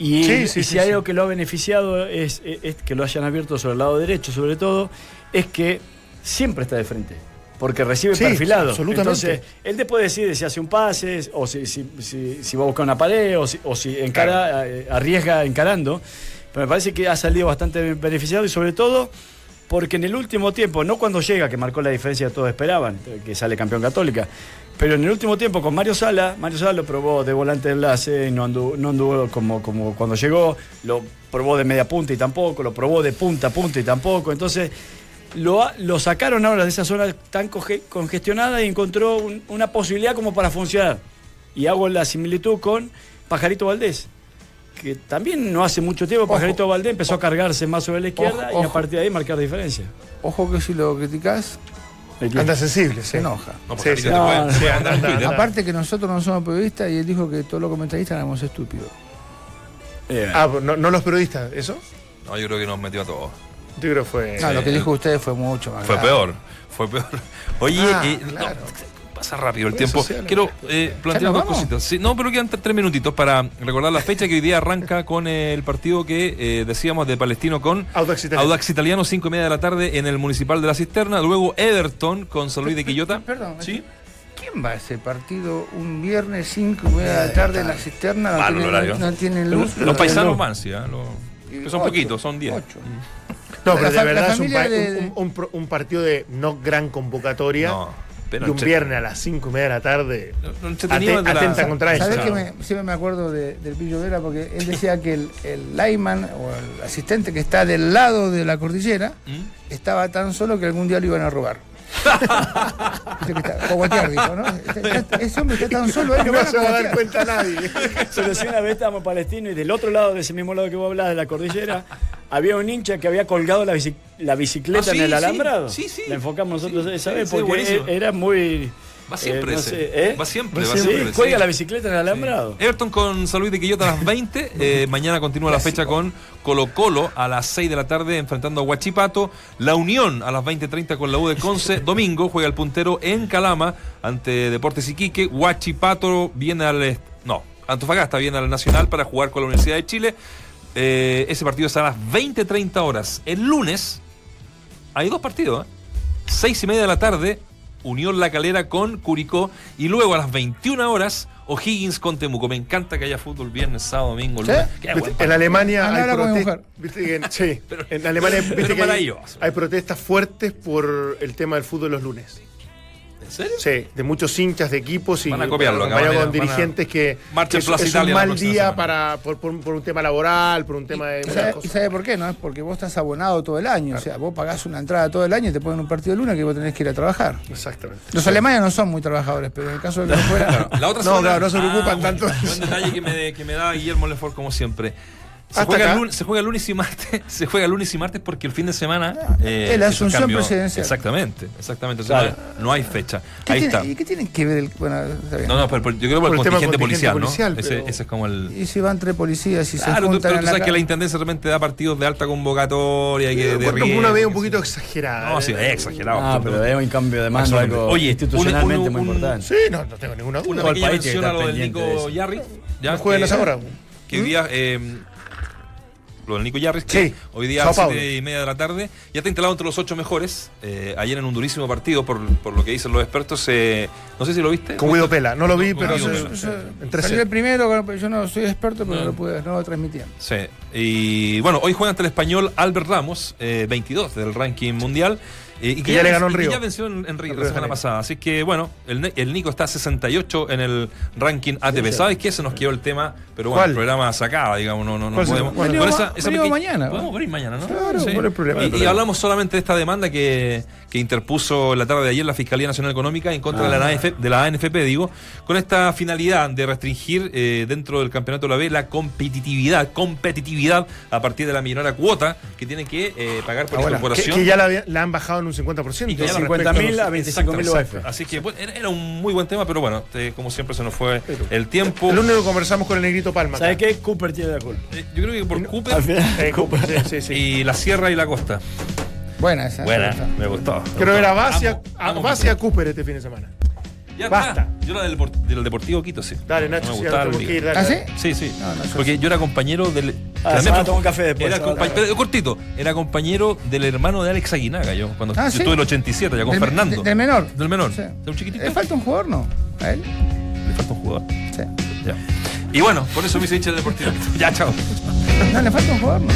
Y, Sí, y sí, si sí, hay algo que lo ha beneficiado es, es- es que lo hayan abierto sobre el lado derecho, sobre todo, es que siempre está de frente. porque recibe Sí, perfilado. absolutamente. Entonces, él después decide si hace un pase, o si, si, si- si va a buscar una pared, o si, o si encara, eh, arriesga encarando. Pero me parece que ha salido bastante beneficiado y sobre todo porque en el último tiempo, no cuando llega, que marcó la diferencia que todos esperaban, que sale campeón católica, pero en el último tiempo con Mario Sala, Mario Sala lo probó de volante de enlace, y no anduvo, no anduvo como, como cuando llegó, lo probó de media punta y tampoco, lo probó de punta a punta y tampoco, entonces lo, lo sacaron ahora de esa zona tan conge- congestionada y encontró un- una posibilidad como para funcionar. Y hago la similitud con Pajarito Valdés, que también no hace mucho tiempo Pajarito Valdés empezó a cargarse más sobre la izquierda Ojo, y a partir de ahí marcar diferencia. Ojo que si lo criticás, Anda sensible, se enoja. No, Sí, porque sí. te puede- No, puede andar en anda, Twitter. anda. Aparte que nosotros no somos periodistas y él dijo que todos los comentaristas éramos estúpidos. Eh, Ah, no, no los periodistas, ¿eso? No, yo creo que nos metió a todos. Yo creo que fue. No, lo que eh, dijo usted fue mucho más Fue grave. peor, fue peor. Oye, Ah, eh, no, pasa rápido el tiempo. sociales, Quiero eh, plantear ¿Ya nos dos vamos? cositas. Sí, no, pero quedan tres minutitos para recordar la fecha que hoy día arranca con el partido que eh, decíamos de Palestino con Audax Italiano. Audax Italiano, 5 y media de la tarde en el Municipal de la Cisterna. Luego Everton con San Luis de Quillota. Perdón, Sí. ¿quién va a ese partido un viernes 5 y media de la tarde en la cisterna? No Malo tienen, horario. no tienen luz. Los paisanos no. van, sí. Los- que son Ocho, poquitos, son 10. No, pero de verdad es un, de- un- partido de no gran convocatoria. No, pero y un viernes a las 5 y media de la tarde. De la- atenta contra eso. ¿Sabés que me- siempre me acuerdo de- del Pillo Vera? Porque él decía que el, el lineman o el asistente que está del lado de la cordillera ¿Mm? estaba tan solo que algún día lo iban a robar. Está- Cogotear dijo, ¿no? Está- está- Ese hombre está tan solo ahí que No se va a dar cuenta nadie. Solo si una vez estábamos palestinos y del otro lado, de ese mismo lado que vos hablás, de la cordillera, había un hincha que había colgado la, bici- la bicicleta Ah, sí, en el alambrado. Sí, sí. La enfocamos nosotros Sí, esa vez porque buenísimo. era muy. Va siempre eh, no ese. sé, ¿eh? Va siempre, Va siempre. Sí, cuelga sí. la bicicleta en el alambrado. Everton con San Luis de Quillota a las 20. Eh, mañana continúa la fecha con Colo Colo a las 6 de la tarde enfrentando a Huachipato. La Unión a las 20.30 con la U de Conce. Domingo juega el puntero en Calama ante Deportes Iquique. Huachipato viene al... No, Antofagasta viene al Nacional para jugar con la Universidad de Chile. Eh, ese partido es a las 20.30 horas. El lunes hay dos partidos. ¿eh? Seis y media de la tarde, Unión La Calera con Curicó. Y luego a las 21 horas, O'Higgins con Temuco. Me encanta que haya fútbol viernes, sábado, domingo, lunes. En. Alemania hay protestas. sí, Pero- en Alemania pero viste que hay, maravilloso. hay protestas fuertes por el tema del fútbol los lunes. ¿En serio? Sí, de muchos hinchas de equipos y Van a copiarlo, acá, con van a- dirigentes que, que es, un mal día para, por, por- por un tema laboral, por un tema de ¿Y sabe, y cosas. sabe por qué? No es porque vos estás abonado todo el año. O sea, vos pagás una entrada todo el año y te ponen un partido de luna que vos tenés que ir a trabajar. Exactamente. Los alemanes no son muy trabajadores, pero en el caso de que no fuera. La otra No, claro, no se preocupan Ah, tanto. Buen detalle que me, que me da Guillermo Lefort, como siempre. Se juega, lunes, se juega lunes y martes, se juega lunes y martes porque el fin de semana eh, es la asunción cambio- presidencial. Exactamente, exactamente. O sea, Claro. no hay fecha. ¿Qué Ahí tiene- está. ¿Y qué tienen que ver el.? Bueno. No, no, pero, pero yo creo por, Por el el tema contingente, contingente policial, ¿no? policial, ese, pero- ese es como el. Y si van tres policías y se Claro, tú- juntan pero en tú la sabes que ca- la intendencia de repente da partidos de alta convocatoria y que de riesgo, una vez un que poquito sí. exagerada. No, sí, ¿eh? es exagerado. Ah, pero es un cambio de mando, algo Oye, institucionalmente un- un- muy importante. Sí, no, no tengo ninguna Una duda. El pequeña mención que a lo del Nico. Yarri. Ya ¿No juegan que- esa hora? que hoy día eh, lo del Nico Yarris, que Sí, hoy día a las Paulo. siete y media de la tarde, ya está instalado entre los ocho mejores. eh, ayer en un durísimo partido, por, por lo que dicen los expertos, eh, no sé si lo viste. Con Guido Pela. No lo vi, pero Guido se- Pela. se- en Salió 13. el primero, yo no soy experto, pero No. lo pude, no lo transmitía. Sí, y bueno, hoy juega ante el español Albert Ramos, eh, 22 del ranking mundial. Eh, y Que ya le ganó en y Río. ya venció en, en Río En la Río semana pasada. Así que bueno, el, el Nico está 68 en el ranking ATP. ¿Sabes qué? Se nos quedó el tema, pero bueno, ¿Cuál? el programa se acaba, digamos, no, no, no ¿Cuál se- podemos. Venimos esa- esa pequeña- mañana, Podemos venir mañana, ¿no? Claro, ¿cuál es el problema? Y- Y, hablamos solamente de esta demanda que, que interpuso la tarde de ayer la Fiscalía Nacional Económica en contra de, la ANF, de la ANFP, digo, con esta finalidad de restringir eh, dentro del campeonato de la B la competitividad, competitividad a partir de la millonaria cuota que tienen que eh, pagar por Ah, bueno, que, incorporación. que ya la, la han bajado en un 50%. Y que ya De lo 50.000 a 25.000 Exacto, UF. Así que bueno, era, un muy buen tema, pero bueno, te- como siempre se nos fue el tiempo. El único que conversamos con el negrito Palma. ¿Sabes qué? Cooper tiene la culpa. Eh, yo creo que por Al Cooper final, Eh, sí, sí, sí. y la Sierra y la Costa. Buena esa. Buena, esa. me gustó. me Quiero ver a. Basia, a, Cooper este fin de semana. Ya Basta. está. Yo la del, Depor- del Deportivo Quito, sí. Dale, Nacho, Me sí, gustaba el ir. dale, ¿Ah, sí? Sí, sí. No, no, Porque sí. yo era compañero del Ah, También se un café después. Era pero cortito, era compañero del hermano de Alex Aguinaga, yo, cuando Ah, yo ¿sí? estuve en el 87, ya con Del- Fernando. de- del menor. Del menor. Sí. ¿De un chiquitito? ¿Le falta un jugador, no? ¿A él? Le falta un jugador. Sí. Ya. Y bueno, por eso me hice hincha de deportivo. ya, chao. No, le falta un jugador, no.